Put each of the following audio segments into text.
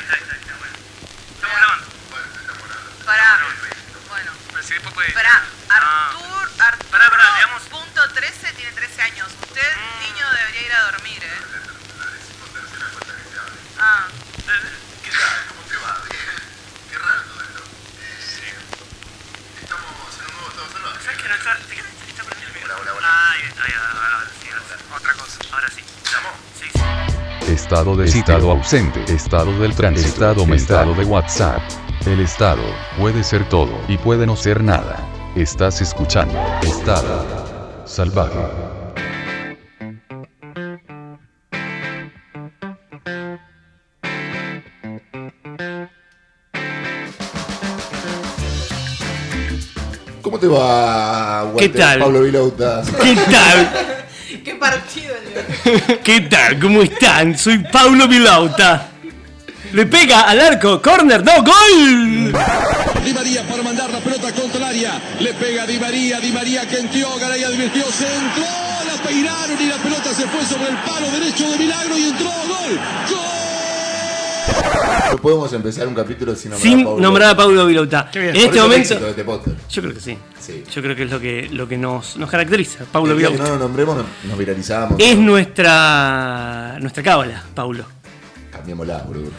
ahí está, ahí está, ahí está, bueno. Estamos grabando. Pará. Bueno. Pero si después puede. Pará. Ah. Artur, Arturo, Pará, pará, digamos- punto 13 tiene 13 años. Usted, niño, debería ir a dormir, ¿eh? Ah. ¿Qué tal? ¿Cómo te va? Bien. Qué raro todo esto. Eh, Estamos en un nuevo estado salvaje. ¿Sabes que no está, te quedas- está prendido el micrófono? Hola, hola, hola. Ah, ahí está, ahí, ahora sí, ahora sí. Otra cosa. Ahora sí. ¿Llamó? Sí, sí. Estado de estado ausente, estado del tránsito, estado estado de WhatsApp. El estado puede ser todo y puede no ser nada. Estás escuchando Estado Salvaje. ¿Cómo te va, Walter? ¿Qué tal? Pablo Vilauta. ¿Qué tal? ¿Qué partido el ¿Qué tal? ¿Cómo están? Soy Paulo Vilauta. Le pega al arco, corner, no, gol. Di María para mandar la pelota contra el área. Le pega Di María, Di María que entró, Garay advirtió, se entró, la peinaron y la pelota se fue sobre el palo derecho de Milagro y entró, gol, gol. No podemos empezar un capítulo sin nombrar a Sin Pablo. nombrar a Paulo Vilauta. En este momento, éxito de este yo creo que sí. Sí. Yo creo que es lo que, lo que nos, nos caracteriza, Paulo que Vilauta. no lo nombremos, nos- nos viralizamos. Es nuestra nuestra cábala, Paulo. Cambiémosla, boludo.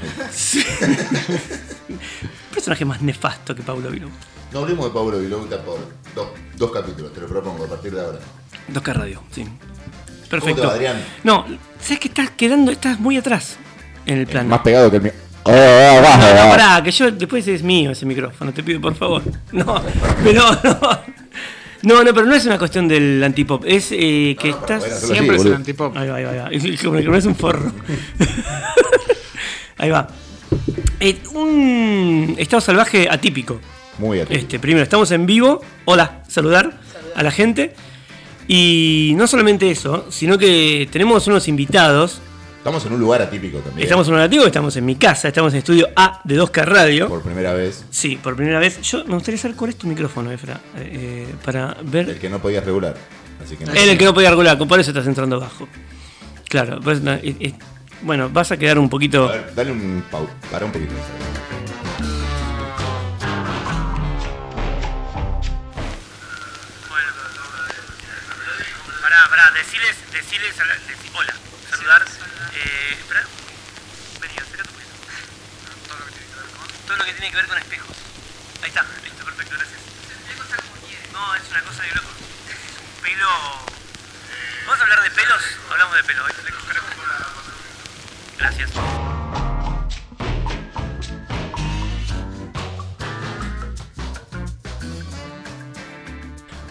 Personaje más nefasto que Paulo Vilauta. No hablemos de Pablo Vilauta por dos, dos capítulos, te lo propongo a partir de ahora. 2K Radio, sí. ¿Cómo Perfecto. te va, Adrián? No, sabes que estás quedando, estás muy atrás en el plano. Más pegado que el mío. No, no, pará, que yo después es mío ese micrófono, te pido por favor. No, pero no. No, no, pero no es una cuestión del antipop, es eh, que estás. bueno, solo Siempre es el antipop. Ahí va, ahí va, ahí va. Que no es un forro. ahí va. Eh, un estado salvaje atípico. Muy atípico. Este, primero, estamos en vivo. Hola, saludar a la gente. Y no solamente eso, sino que tenemos unos invitados. Estamos en un lugar atípico también. Estamos en un nativo, estamos en mi casa, estamos en estudio A de 2K Radio. Por primera vez, Sí, por primera vez. Yo me gustaría saber cuál es tu micrófono, Efra, eh, eh, para ver. el que no podías regular. Así que no. Él el que no podía regular, por eso estás entrando bajo. Claro, pues, no, eh, eh, bueno, vas a quedar un poquito. A ver, dale un pau. Para un poquito. Bueno, pará, pará, deciles, deciles, a la- deci- hola, saludar. Eh, espera, vení, acércate un poquito. Todo lo que tiene que ver con. Todo lo que tiene que ver con espejos. Ahí está, listo, perfecto, gracias. No, es una cosa de loco. Es un pelo. Vamos a hablar de pelos, hablamos de pelo. ¿eh? Gracias.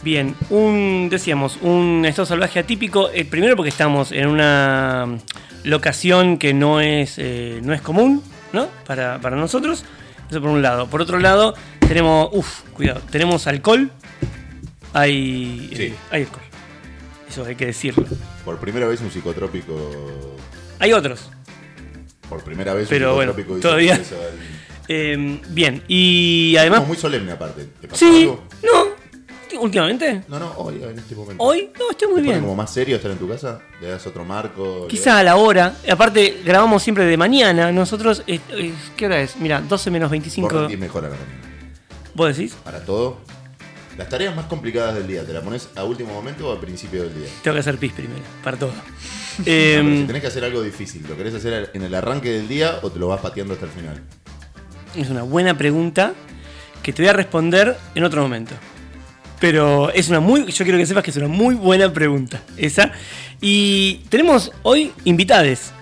Bien, un, decíamos, un estado salvaje atípico. eh, primero porque estamos en una locación que no es, eh, no es común, ¿no? Para, para nosotros. Eso por un lado. Por otro lado, tenemos. Uf, cuidado. Tenemos alcohol. Hay. Sí. eh, hay alcohol. Eso hay que decirlo. Por primera vez un psicotrópico. Hay otros. Por primera vez Pero un bueno, psicotrópico todavía- al- Eh, bien, y además. Como muy solemne aparte. ¿Te pasó Sí, algo? no. Últimamente. No, no, hoy, en este momento. Hoy, no, estoy muy ¿Te bien. como más serio estar en tu casa? ¿Le das otro marco? ¿Le Quizá a la hora. Aparte, grabamos siempre de mañana. Nosotros. eh, eh, ¿Qué hora es? Mira, 12 menos Vos 25. rendís mejor a la mañana. ¿Vos decís? Para todo. Las tareas más complicadas del día, ¿te la pones a último momento o al principio del día? Tengo que hacer pis primero, para todo. No, pero Em, si tenés que hacer algo difícil, ¿lo querés hacer en el arranque del día o te lo vas pateando hasta el final? es una buena pregunta que te voy a responder en otro momento. Pero es una muy. Yo quiero que sepas que es una muy buena pregunta. Esa. Y tenemos hoy invitades.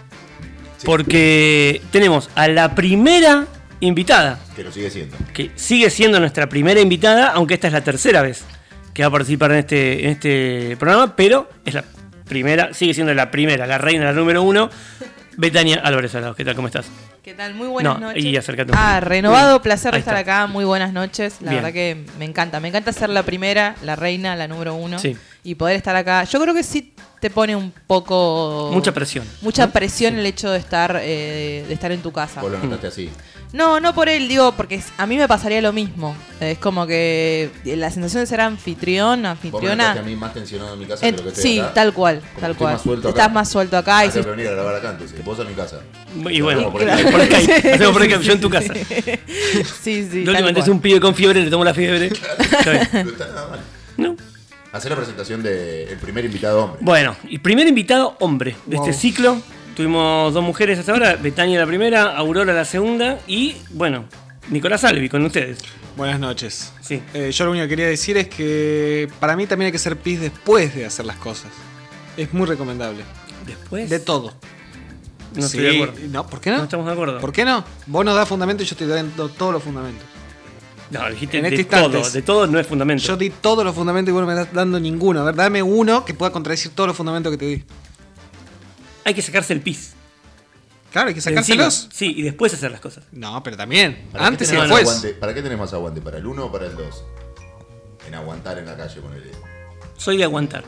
Porque tenemos a la primera invitada. Que lo sigue siendo. que sigue siendo nuestra primera invitada, aunque esta es la tercera vez que va a participar en este, en este programa, pero es la primera, sigue siendo la primera, la reina, la número uno, Betania Álvarez Alados. ¿Qué tal? ¿Cómo estás? ¿Qué tal? Muy buenas No, noches. y acércate Ah, renovado, placer de estar acá. Muy buenas noches. La Bien. verdad que me encanta. Me encanta ser la primera, la reina, la número uno. Sí. Y poder estar acá, yo creo que sí te pone un poco... Mucha presión. Mucha presión el hecho de estar, eh, de estar en tu casa. Vos lo notaste así. No, no por él, digo, porque a mí me pasaría lo mismo. Es como que la sensación de ser anfitrión, Vos me anfitriona... a mí más tensionado en mi casa en- que lo que estoy sí, acá. tal cual, Como tal cual. más suelto Estás acá. más suelto acá y que venir a grabar acá entonces. Vos en mi casa. Y bueno, por claro, por. Hacemos por Skype, yo en tu casa. sí, sí. Última, es cual. un pibe con fiebre, le tomo la fiebre. Está Hacer la presentación del primer invitado hombre. Bueno, y primer invitado hombre de Wow. este ciclo. Tuvimos dos mujeres hasta ahora, Betania la primera, Aurora la segunda y, bueno, Nicolás Albi con ustedes. Buenas noches. Sí. Eh, yo lo único que quería decir es que para mí también hay que ser pis después de hacer las cosas. Es muy recomendable. Después. De todo. No estoy de acuerdo. No, ¿por qué No no? estamos de acuerdo. ¿Por qué no? Vos nos das fundamento y yo estoy dando todos los fundamentos. No, dijiste En de este instante todo. De todo no es fundamento. Yo di todos los fundamentos y vos no me estás dando ninguno. A ver, dame uno que pueda contradecir todos los fundamentos que te di. Hay que sacarse el pis. Claro, hay que encima. sacárselos. Sí, y después hacer las cosas. No, pero también. ¿Para qué Antes y después. aguante? ¿Para qué tenés más aguante? ¿Para el 1 o para el 2? En aguantar en la calle, ponele. Soy de aguantar.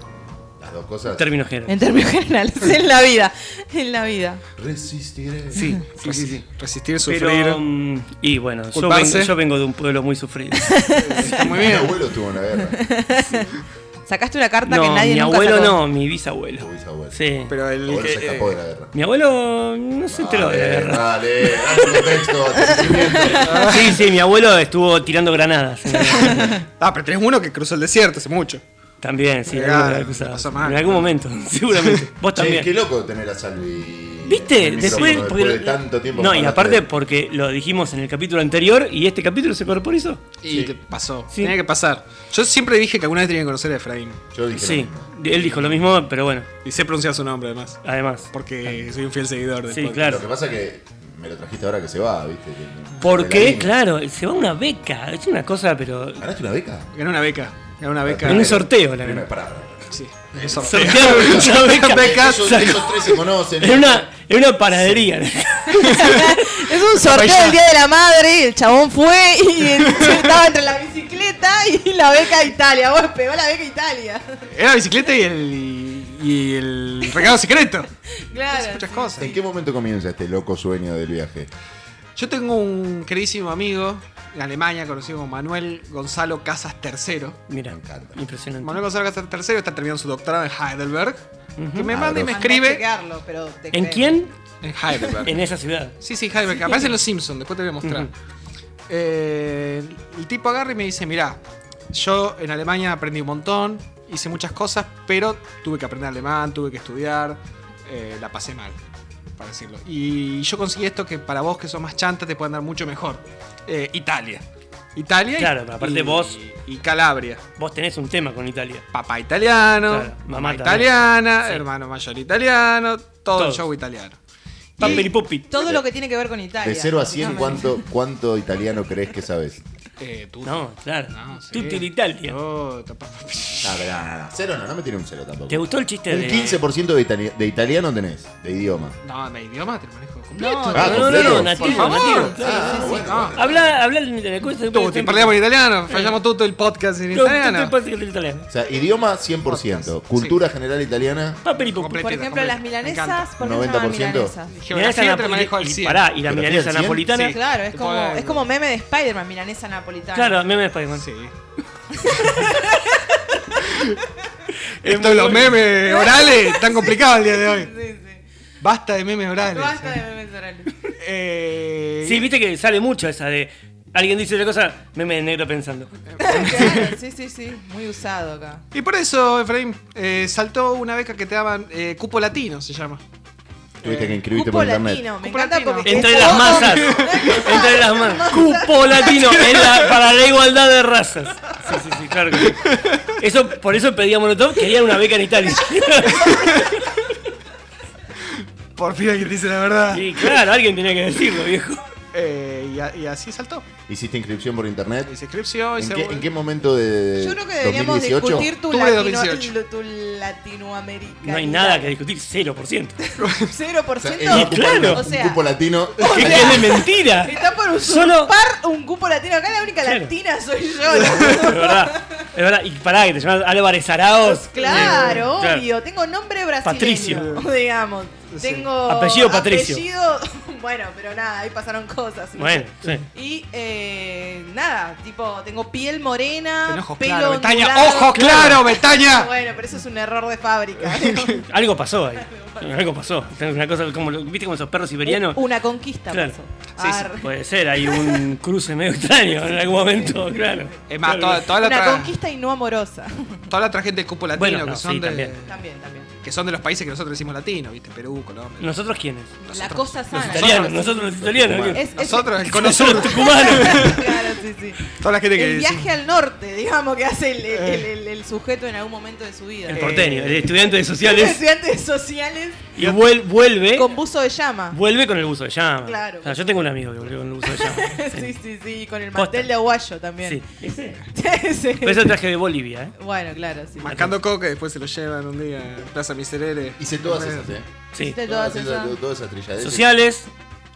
Las dos cosas. En términos generales. En términos generales, en la vida. En la vida. Resistiré. Sí, sí, sí. sí. Resistir, sufrir. Pero, mm, y bueno, yo vengo, yo vengo de un pueblo muy sufrido. Muy Mi bien. abuelo estuvo en la guerra. Sacaste una carta que nadie mi nunca abuelo sacó. no, mi bisabuelo. Tu bisabuelo. Sí. Pero el abuelo se escapó de la guerra. Mi abuelo no se enteró de la Dale, guerra. Dale, dale. Sí, sí, mi abuelo estuvo tirando granadas. Ah, pero tenés uno que cruzó el desierto hace mucho. También, sí, cosa. pasó mal. en algún momento, seguramente. Vos Che, también. qué loco tener a Salvi. ¿Viste? en el Después, porque- de tanto tiempo. No, que y aparte de- porque lo dijimos en el capítulo anterior y este capítulo se corporizó. Y te pasó. Sí. Tenía que pasar. Yo siempre dije que alguna vez tenía que conocer a Efraín. Yo dije Sí, él dijo lo mismo, pero bueno, Y sé pronunciar su nombre además. además. Porque soy un fiel seguidor del Sí, podcast. claro. Lo que pasa es que me lo trajiste ahora que se va, ¿viste? Que- ¿Por de qué? Claro, se va una beca. Es una cosa, pero. ¿Ganaste una beca? Gané una beca. Gané una beca. En un sorteo, la verdad. pará. Sí. Un sorteo. Sortearon una beca. Becas. Esos, esos tres se conocen. En una, en una panadería. Es un sorteo del Día de la Madre, el chabón fue y el- estaba entre la bicicleta y la beca Italia. Vos pegó la beca Italia. Era la bicicleta y el, y el regalo secreto. Claro. Muchas cosas. ¿En qué momento comienza este loco sueño del viaje? Yo tengo un queridísimo amigo en Alemania conocido como Manuel Gonzalo Casas III. Mira, Me encanta. impresionante. Manuel Gonzalo Casas III está terminando su doctorado en Heidelberg. Que me manda y me escribe. chequearlo, pero te ¿En creo. quién? En Heidelberg. En esa ciudad. Sí, sí, Heidelberg. Aparece en Los Simpsons, después te voy a mostrar. Eh, el tipo agarra y me dice, mirá, yo en Alemania aprendí un montón, hice muchas cosas, pero tuve que aprender alemán, tuve que estudiar, eh, la pasé mal, para decirlo. Y yo conseguí esto que para vos que sos más chanta te pueden dar mucho mejor. Eh, Italia. Italia y- Claro, pero aparte y- vos- Y Calabria. Vos tenés un tema con Italia. Papá italiano, Claro, mamá italiana, Sí. hermano mayor italiano, todo el show italiano. Y pupi. Todo lo que tiene que ver con Italia. De 0 a 100, básicamente. ¿cuánto, ¿cuánto italiano crees que sabes? Eh, tú- No, claro. No, sí. Tapa- No, pero no, no, no. Cero no, no me tiene un cero tampoco. ¿Te gustó el chiste Un de.? 15% de, itali- de italiano tenés, de idioma. No, me idioma te lo manejo completo. No, Ah, No, no, no, nativo, nativo. Ah, no. Habla, habla en el curso Tu, te parliamo in italiano, facciamo tutto il podcast in italiano. italiano. O sea, idioma 100%. Podcast, Cultura general italiana. Por ejemplo, las milanesas. ¿por qué se llaman 90%? milanesas? Milanesa Geografía te la napoli- manejo al y 100. pará, y la ¿Geografía milanesa al 100? napolitana. Sí. Claro, es como, es como meme de Spider-Man, milanesa napolitana. Claro, meme de Spider-Man. Sí. Esto de los memes orales tan complicado el día de hoy. Sí, sí. Basta de memes orales. Basta de memes orales. Eh, Sí, viste que sale mucho esa de. Alguien dice una cosa, meme de negro pensando. Claro, sí, sí, sí. Muy usado acá. Y por eso, Efraín, eh, saltó una beca que te daban eh, cupo latino, se llama. Tuviste que inscribirte Cupo por internet. latino, me Cupo encanta latino. porque... Entre las masas. Entre las masas. Cupo latino en la- para la igualdad de razas. Sí, sí, sí, claro que sí. Eso, por eso pedía Molotov, querían una beca en Italia. Por fin alguien dice la verdad. Y claro, alguien tenía que decirlo, viejo. Eh, y, a- y así saltó. Hiciste inscripción por internet. Hice inscripción, ¿En hice- qué, en qué momento de Yo creo que deberíamos 2018? discutir tu, Octubre de latino, 2018. tu Latinoamérica. No hay nada que discutir, 0%. 0%. O sea, es un cupo, claro. O sea, un cupo latino. ¿Qué que es de mentira? Está por Solo- usurpar un cupo latino. Acá la única Claro. latina soy yo. De verdad. Es verdad, y pará, que te llamas Álvarez Araos. Claro, Eh, obvio. Tengo nombre brasileño, Patricio. digamos. Tengo Apellido Patricio. apellido- bueno, pero nada, ahí pasaron cosas. Bueno, sí. Y eh, nada, tipo, tengo piel morena, ojos pelo claros, Betaña. ¡Ojo claro, Betaña! Bueno, pero eso es un error de fábrica. Algo pasó ahí. Algo pasó. Una cosa como, ¿viste como esos perros siberianos? Una conquista Claro. pasó. Sí. Puede ser, hay un cruce medio extraño en algún momento, claro. Es más, Claro. toda, toda la Una conquista y no amorosa. toda la otra gente del cupo latino Bueno, que, son sí, de, también. también, también. Que son de los países que nosotros decimos latino, ¿viste? Perú, Colombia. ¿Nosotros quiénes? La cosa Los sana. italianos, nosotros los italianos. Es- es- Nosotros, el cono Nosotros sur. los tucumanos. claro, sí, sí. Toda la gente que El viaje al norte, digamos, que hace el, el- el- el- el sujeto en algún momento de su vida. El porteño, el estudiante de sociales. Estudiantes sociales Y vuel- vuelve. con buzo de llama. Vuelve con el buzo de llama. Claro. O sea, yo tengo un amigo que volvió con el buzo de llama. sí, sí, sí, con el Posta. mantel de aguayo también. Sí. Ese. Sí. Pero eso traje de Bolivia, ¿eh? Bueno, claro, sí. Mascando coca y después se lo llevan un día Plaza Miserere. Hice todas esas, ¿eh? Sí. Todas esas. esas, todas esas trilladeces. Sociales.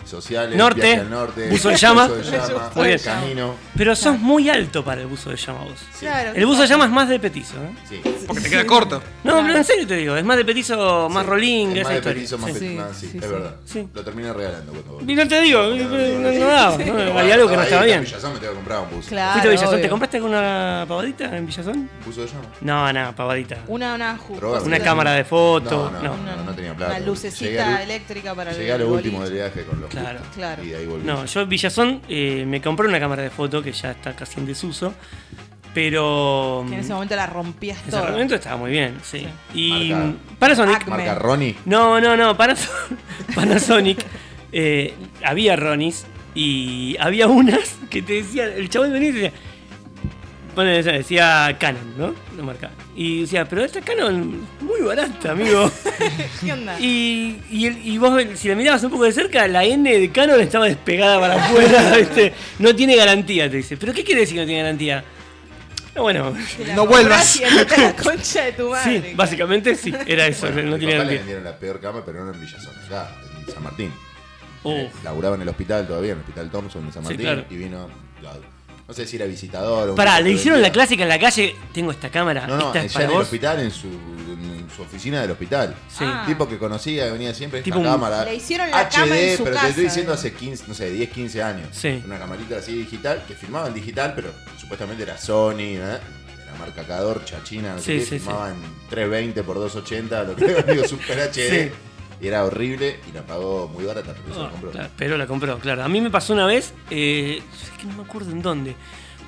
Sociales, Norte, viaje al norte, buzo de llama. buzo de llama, Muy bien. camino. Pero sos muy alto para el buzo de llama vos. Claro. El buzo de llama es más de petizo, ¿eh? Sí. Porque te queda corto. No, pero en serio te digo, es más de petizo, más rolling, Es esa más de petizo, más Sí. Sí, más- sí, sí, es sí. verdad. Sí. Lo terminé regalando cuando. Y no te digo, no, no, no daba, ¿no? Había algo que no estaba en bien. Villazón me tengo que comprar un buzo. Claro. ¿Fuiste a Villazón? ¿Te compraste alguna pavadita en Villazón? ¿Buzo de llama? No, no, pavadita. Una, una, Una sí. cámara de fotos. No, No, no, tenía plata. Una lucecita eléctrica para Llegué a el lo último del viaje con los Claro. Claro. Y de ahí volví. No, yo en Villazón eh, me compré una cámara de foto que ya está casi en desuso. Pero. Que en ese momento la rompías en ese momento estaba muy bien, sí. Y Marca- Panasonic. Acme. Marca Ronnie. No, no, no, Panas- Panasonic. eh, había Ronis y había unas que te decían, el chabón venía y te decía, pone, decía Canon, ¿no? La marca. Y decía, pero esta Canon muy barata, amigo. ¿Qué onda? Y, y, el- y vos, si la mirabas un poco de cerca, la N de Canon estaba despegada para afuera, ¿viste? No tiene garantía, te dice. ¿Pero qué quiere decir que no tiene garantía? No, bueno, no vuelvas. y la concha de tu madre. sí, básicamente sí, era eso, Bueno, no papá le garantía. vendieron la peor cama, pero no en Villazón, acá, en San Martín. Uf. Eh, Laburaba en el hospital todavía, en el hospital Thompson de San Sí, Martín. claro. Y vino, la- no sé si era visitador o un Pará, le hicieron la clásica en la calle, tengo esta cámara, No, no, esta es en para el vos. hospital, en su, en su oficina del hospital. Sí. Ah. Tipo que conocía, que venía siempre esta Tipo un- cámara. Le hicieron la HD, cama en su pero casa, te estoy diciendo hace 15, no sé, 10, 15 años. Sí. Una camarita así digital, que filmaba en digital, pero supuestamente era Sony, ¿eh? Era marca Cador, chachina, no sé Sí, qué, sí, filmaba en 320 por 280, lo que digo, Super HD. Y era horrible y la pagó muy barata, pero se la Ah, compró. claro, pero la compró, claro. A mí me pasó una vez, eh, es que no me acuerdo en dónde,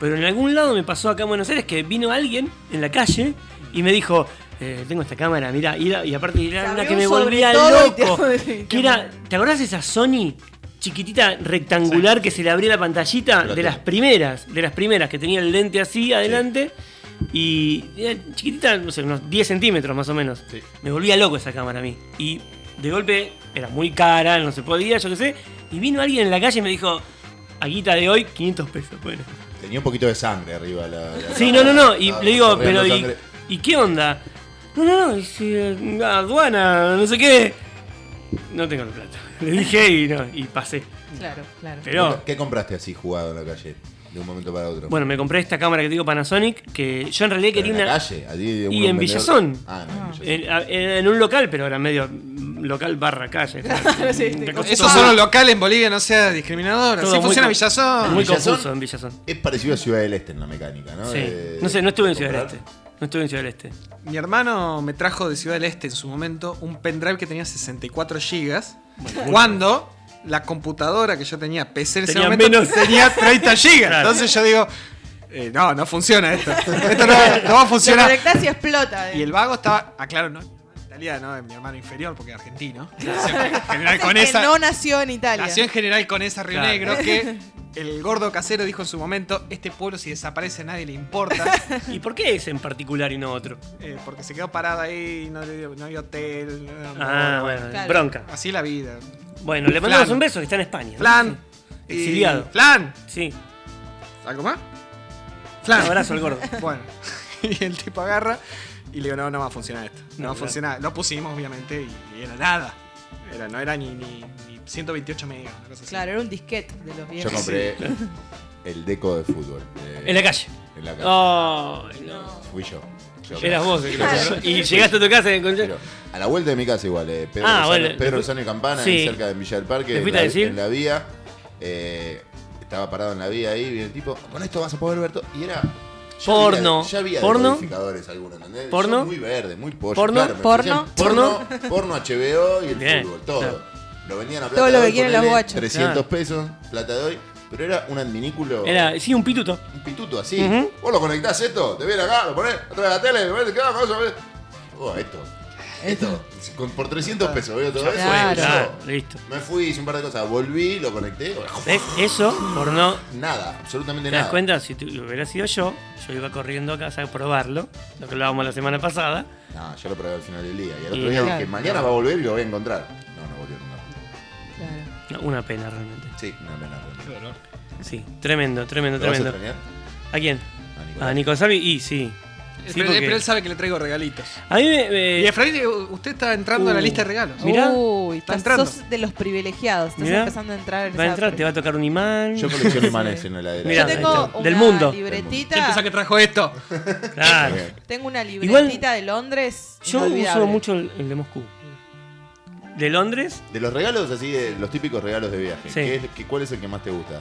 pero en algún lado me pasó acá en Buenos Aires que vino alguien en la calle y me dijo, eh, tengo esta cámara, mira, y, aparte era una que me volvía te- loco. sí, Que era, ¿te acordás de esa Sony chiquitita rectangular que se le abría la pantallita? Pero De te- las primeras, de las primeras, que tenía el lente así adelante. Y era chiquitita, no sé, unos 10 centímetros más o menos. Sí. Me volvía loco esa cámara a mí. Y de golpe era muy cara, no se podía, yo qué sé. Y vino alguien en la calle y me dijo, Aguita de hoy, 500 pesos. Bueno. Tenía un poquito de sangre arriba la. la Sí, no, no, no. Y le digo, pero ¿y, sangre. ¿y qué onda? No, no, no. Dice, aduana, no sé qué. No tengo la plata. Le dije y, no, y pasé. Claro, claro. Pero, ¿Qué compraste así jugado en la calle? De un momento para otro. bueno, me compré esta cámara que te digo Panasonic, que yo en realidad Pero quería en la una... calle, allí de Y en vendedor- Villazón. Ah, no, en Villazón. En, a- en un local, pero era medio local barra calle. sí, sí. Una cosa Esos toda- son los locales en Bolivia, no sea discriminador. todo Así muy funciona Villazón. Muy Villazón. confuso en Villazón. Es parecido a Ciudad del Este en la mecánica, ¿no? Sí. De- No sé, no estuve en Ciudad del comprar. Este. No estuve en Ciudad del Este. Mi hermano me trajo de Ciudad del Este en su momento un pendrive que tenía 64 gigas. cuando la computadora que yo tenía, PC en ese Tenía momento, menos. tenía 30 gigas. Claro. Entonces yo digo, eh, no, no funciona esto. Esto no, no va a funcionar. y explota. Y el vago estaba, ah, claro, no es mi hermano italiano, es mi hermano inferior porque es argentino. Nació en general con esa, no nació en Italia. nació en general con esa Río Claro. Negro que el gordo casero dijo en su momento, este pueblo si desaparece a nadie le importa. ¿Y por qué ese en particular y no otro? Eh, porque se quedó parada ahí, no, no había hotel. no- Ah, no- bueno, Claro. bronca. Así la vida. Bueno, le mandamos Flan. un beso que está en España. ¿no? Flan. Sí. Exiliado. Flan. Sí. ¿Algo más? Un Flan. abrazo al gordo. Bueno. Y el tipo agarra y le digo, no, no va a funcionar esto. No, No, va a funcionar. Lo pusimos, obviamente, y, y era nada. Era, no era ni, ni, ni 128 megas, una cosa así. Claro, era un disquete de los Yo viejos. compré el deco de fútbol. eh, En la calle. en la casa. Oh, no. Fui yo. Yo. Eras vos el que lo hizo. Y llegaste a tu casa y encontré. Pero a la vuelta de mi casa igual, eh, Pedro, Ah, Lozano, bueno. Pedro Lozano y Campana, Sí. cerca de Villa del Parque, ¿Te en fuiste la, a decir? en la vía. eh, estaba parado en la vía ahí, y el tipo, con esto vas a poder ver todo. Y era... ya Porno. había- Ya había ¿Porno? decodificadores algunos, ¿entendés? ¿Porno? Yo Muy verde, muy pollo. ¿Porno? claro, me ¿Porno? ofrecían porno, porno, HBO y el Bien, fútbol, todo. claro. Lo vendían a plata Todo lo de que hoy, quieren los guachos. 300 Claro. pesos, plata de hoy. Pero era un adminículo. Era, sí, un pituto. Un pituto así. Ujú. Vos lo conectás esto, te viene acá, lo ponés atrás de la tele, lo ponés, quedás con eso, ves. Oh, esto. Esto. Con- por 300 pesos veo todo eso. Claro. Claro, listo. Me fui, hice un par de cosas, volví, lo conecté. ¿Ves? Eso, por no. Nada, absolutamente ¿Te das nada. cuenta? Si tú- hubiera sido yo, yo iba corriendo a casa a probarlo, lo que hablábamos la semana pasada. No, yo lo probé al final del día. Y al Y otro día claro. dije, mañana va a volver y lo voy a encontrar. Una pena realmente. Sí, una pena. realmente. Sí, tremendo, tremendo, ¿Lo vas a tremendo. extrañar? ¿A quién? A Nicolás. A Nico Sabi y sí. Sí, pero, porque- pero él sabe que le traigo regalitos. A mí me. me- Y Efraín, eh, usted está entrando a la Uh. lista de regalos. Mirá. Uy, Está estás, entrando. sos de los privilegiados. Estás Mirá. empezando a entrar en va a esa entrar, te va a tocar un imán. Yo colecciono imanes en la heladera. Mirá, Yo ahí tengo está. una Del mundo. ¿Quién libretita. pensás que trajo esto? Claro. Tengo una Igual- libretita de Londres. Yo inolvidable. uso mucho el, el de Moscú. De Londres De los regalos así, de los típicos regalos de viaje, Sí. ¿qué es- qué- ¿cuál es el que más te gusta?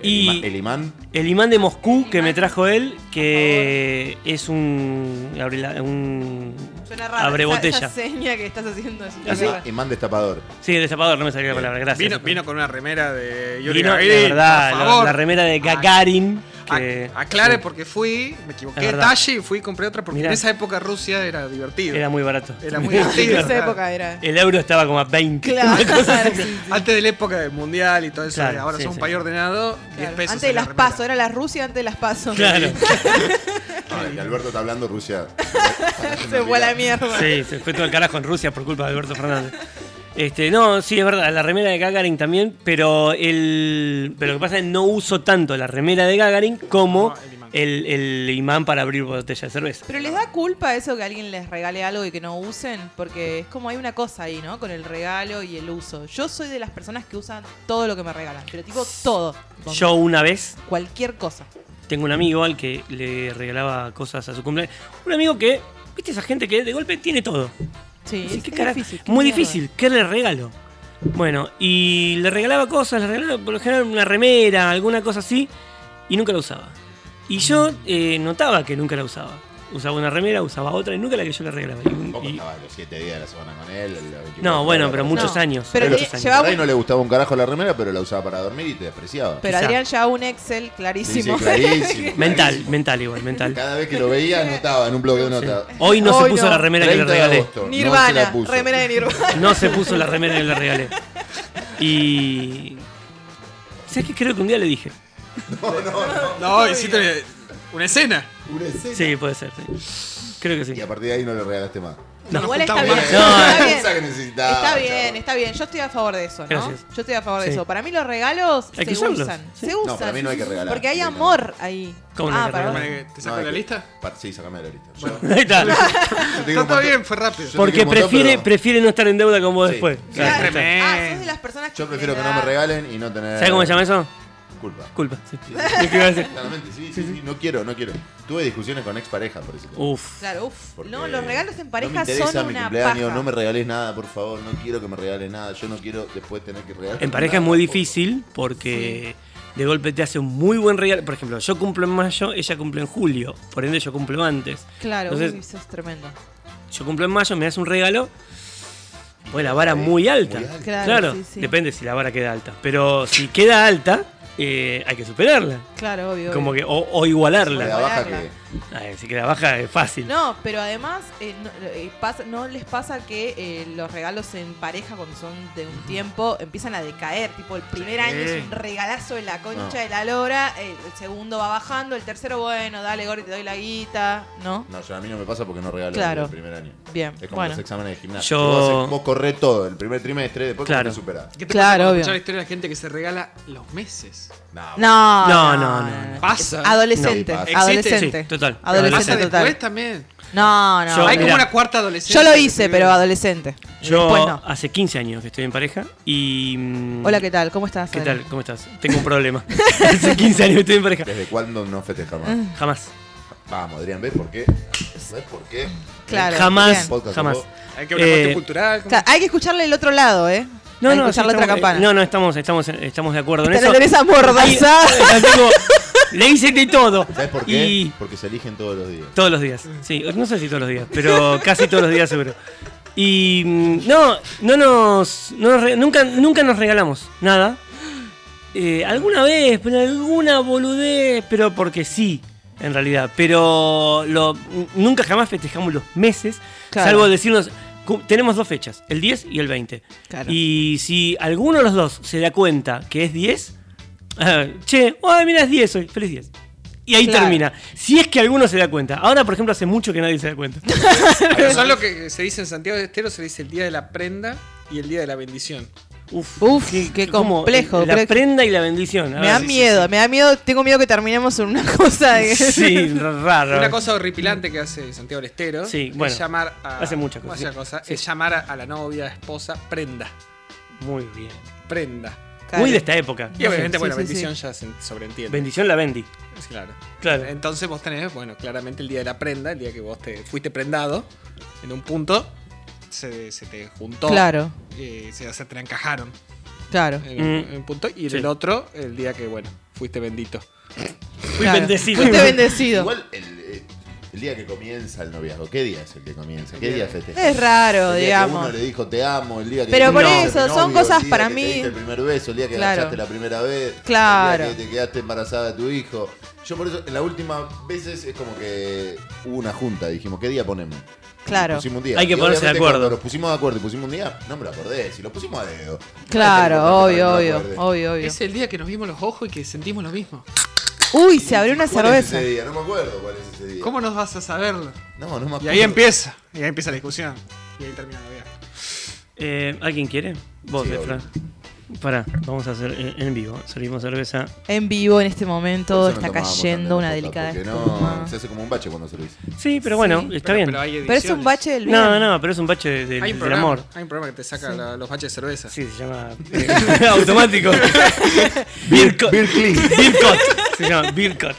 ¿El, Y- ima- el imán? El imán de Moscú que me trajo él, que es un. abre la- un Suena raro. abre botella. Esa seña que estás haciendo es ¿Ah. Imán destapador. Sí, destapador, no me salía la palabra, gracias. Vino, vino con una remera de Yuri Vino, Gagarin, de verdad, por la, favor. la remera de Gagarin. Que, Ac- Aclare sí, porque fui, me equivoqué de talle y fui y compré otra porque Mirá. en esa época Rusia era divertido. era muy barato. Era muy En divertido. esa época era. El euro estaba como a 20. Claro, sí, sí. Antes de la época del mundial y todo eso, Claro, ahora sí, somos un país ordenado, 10 Claro. pesos. Antes de en la las remera. pasos, era la Rusia antes de las pasos. Claro. Ah, y Alberto está hablando Rusia. Se fue a la mierda. Sí, se fue todo el carajo en Rusia por culpa de Alberto Fernández. Este, no, sí, es verdad, la remera de Gagarin también, pero el. Pero lo que pasa es que no uso tanto la remera de Gagarin como No, el imán. el, el imán para abrir botella de cerveza. Pero les da culpa eso que alguien les regale algo y que no usen, porque es como hay una cosa ahí, ¿no? Con el regalo y el uso. Yo soy de las personas que usan todo lo que me regalan, pero tipo todo. Yo una vez Cualquier cosa. tengo un amigo al que le regalaba cosas a su cumpleaños. Un amigo que, viste, esa gente que de golpe tiene todo. Sí, Así es, que es cara- difícil. qué muy mierda. difícil. ¿Qué le regalo? Bueno, y le regalaba cosas, le regalaba por lo general una remera, alguna cosa así, y nunca la usaba. Y yo eh, notaba que nunca la usaba. Usaba una remera, usaba otra y nunca la que yo le regalaba. Y un- Poco y- estaba los 7 días de la semana con él. el 24 no, bueno, pero muchos No, años. pero muchos años. llevaba- Por ahí no le gustaba un carajo la remera, pero la usaba para dormir y te despreciaba. Pero Quizá. Adrián llevaba un Excel Sí, sí, clarísimo. clarísimo. Mental, mental igual, mental. Cada vez que lo veía anotaba en un bloque de notas. Hoy no se puso no. la remera que le 30 de regalé. agosto, no se Nirvana, la puso. remera de Nirvana. No se puso la remera que le regalé. Y. ¿Sabes qué? Creo que un día le dije. No, hiciste una escena. Una escena. Sí, puede ser, sí. Creo que sí. Y a partir de ahí no le regalaste más. No, Igual está bien. más. está No, bien. Esa que necesitaba, Está bien, está bien. Yo estoy a favor de eso, ¿no? Gracias. Yo estoy a favor de Sí. eso. Para mí los regalos Hay que se usarlos, usan. sí. Se No, usan. para mí no hay que regalar. Porque hay amor ahí. ¿Cómo no hay ah, que perdón. regalar? ¿Te saco No, la hay que- lista? Pa- Sí, sacame la lista. Yo- Ahí está. yo te quiero Está un todo montón- bien, fue rápido. Yo te Porque quiero un montón, prefiere, pero prefiere no estar en deuda con vos Sí. después. Claro. Tremendo. Ah, sos de las personas que Yo prefiero que no me regalen y no tener. ¿Sabes cómo se llama eso? Culpa. Culpa. Sí. ¿Qué iba a decir? Claramente, sí, sí, sí, no quiero, no quiero. Tuve discusiones con expareja por eso. Uf. Claro, uff. Porque No, los regalos en no pareja me interesa son mi una cumpleaños, paja. no me regales nada, por favor, no quiero que me regales nada, yo no quiero después tener que regalar. En pareja es muy difícil porque de golpe te hace un muy buen regalo. Por ejemplo, yo cumplo en mayo, ella cumple en julio. Por ende, yo cumplo antes. Claro, Entonces- eso es tremendo. Yo cumplo en mayo, me das un regalo. Pues la vara muy alta. Muy alta. Claro, sí, sí. depende si la vara queda alta. Pero si queda alta, eh, hay que superarla. Claro, obvio. Como obvio. que, o, o La igualarla. baja que. Ay, si queda baja es fácil. No, pero además, eh, no, eh, pasa- ¿no les pasa que eh, los regalos en pareja, cuando son de un tiempo, empiezan a decaer? Tipo, el primer año es un regalazo de la concha No. de la lora, eh, el segundo va bajando, el tercero, bueno, dale, Gori, te doy la guita, ¿no? No, yo a mí no me pasa porque no regalo Claro. el primer año. Bien, Es como bueno. los exámenes de gimnasio. Yo- Vos, vos corrés todo el primer trimestre, después Claro. claro. superás. ¿Qué te Claro, pasa obvio. escuchás la historia de la gente que se regala los meses? No, No, No, no, no, no. Pasa. Adolescente, No, pasa. adolescente. Sí, total. Adolescente total. después también. No, no. Yo- Hay como mirá. una cuarta adolescencia. Yo lo hice, pero adolescente. Yo Después no. hace 15 años que estoy en pareja y. mm, Hola, ¿qué tal? ¿Cómo estás? ¿Qué tal? ¿Cómo estás? Tengo un problema. hace 15 años que estoy en pareja. ¿Desde cuándo no festejamos? Jamás. Vamos, Adrián, ¿ves por qué? ¿Ves por qué? Claro. Jamás. bien. Podcast Jamás. Hay que una Eh, cuestión cultural. como- Claro, hay que escucharle el otro lado, ¿eh? No, no, escuchar sí, la otra estamos, campana. eh, no, no, estamos, estamos, estamos de acuerdo en Te eso. Ahí, la tengo- le hice de todo. ¿Sabes por qué? Y Porque se eligen todos los días. todos los días. Sí, no sé si todos los días, pero casi todos los días seguro. Y mm, no, no nos, no nos nunca, nunca nos regalamos nada. Eh, alguna vez, pero alguna boludez, pero porque sí, en realidad. Pero lo, nunca jamás festejamos los meses, Claro. salvo decirnos, tenemos dos fechas, el 10 y el 20. Claro. Y si alguno de los dos se da cuenta que es 10, ah, che, ay, mira, es 10 hoy, feliz 10. Y ahí Claro. termina. Si es que alguno se da cuenta. Ahora, por ejemplo, hace mucho que nadie se da cuenta. Pero son lo que se dice en Santiago de Estero, se dice el día de la prenda y el día de la bendición. Uf, Uf, qué ¿cómo? complejo, La pero- prenda y la bendición. A Me ver, da sí, miedo, me da miedo, tengo miedo que terminemos en una cosa de... Sí, raro. Una cosa horripilante que hace Santiago del Estero Sí, bueno, es llamar a. hace muchas cosas, muchas sí. cosas, Sí. Es llamar a, a la novia, esposa, prenda. Muy bien. Prenda. Claro. Muy de esta época. Y obviamente, Sí, bueno, sí, sí. bendición ya se sobreentiende. Bendición la bendi. Claro. Claro. Entonces vos tenés, bueno, claramente el día de la prenda, el día que vos te fuiste prendado, en un punto se, se te juntó. Claro, eh, se, se te encajaron claro. en, un- Mm. en punto. Y en Sí. el otro, el día que, bueno, fuiste bendito. Fui Claro. bendecido. Fuiste bendecido. Igual el, eh, el día que comienza el noviazgo, ¿qué día es el que comienza? ¿Qué día festejas? Es raro, El día que digamos. uno le dijo te amo, el día que Pero te por eso, mi son novio, cosas el día para que mí- Te diste el primer beso, el día que Claro. agachaste la primera vez, Claro. el día que te quedaste embarazada de tu hijo. Yo por eso, en las últimas veces es como que hubo una junta, dijimos, ¿qué día ponemos? Claro. Pusimos un día. Hay que Y ponerse de acuerdo. Cuando nos pusimos de acuerdo y pusimos un día, no me lo acordé, si lo pusimos a dedo. Claro, No obvio, obvio, obvio, obvio. Es el día que nos vimos los ojos y que sentimos lo mismo. Uy, se abrió una ¿Cuál es cerveza. ese día? No me acuerdo cuál es ese día. ¿Cómo nos vas a saberlo? No, no me acuerdo. Y ahí empieza. Y ahí empieza la discusión. Y ahí termina la vida. Eh, ¿Alguien quiere? Vos, Sí, Efra. Pará, vamos a hacer en, en vivo. Servimos cerveza. En vivo en este momento no está cayendo una delicada Porque espuma. no, se hace como un bache cuando servís. Sí, pero bueno, Sí. está Pero- bien. Pero, hay Pero es un bache del bien. no, no, pero es un bache de- de- Hay un, del programa, amor. hay un programa que te saca la- los baches de cerveza. Sí, se llama eh, automático. Beer Cut. Beer clean. Beer Cut. Se llama Beer Cut.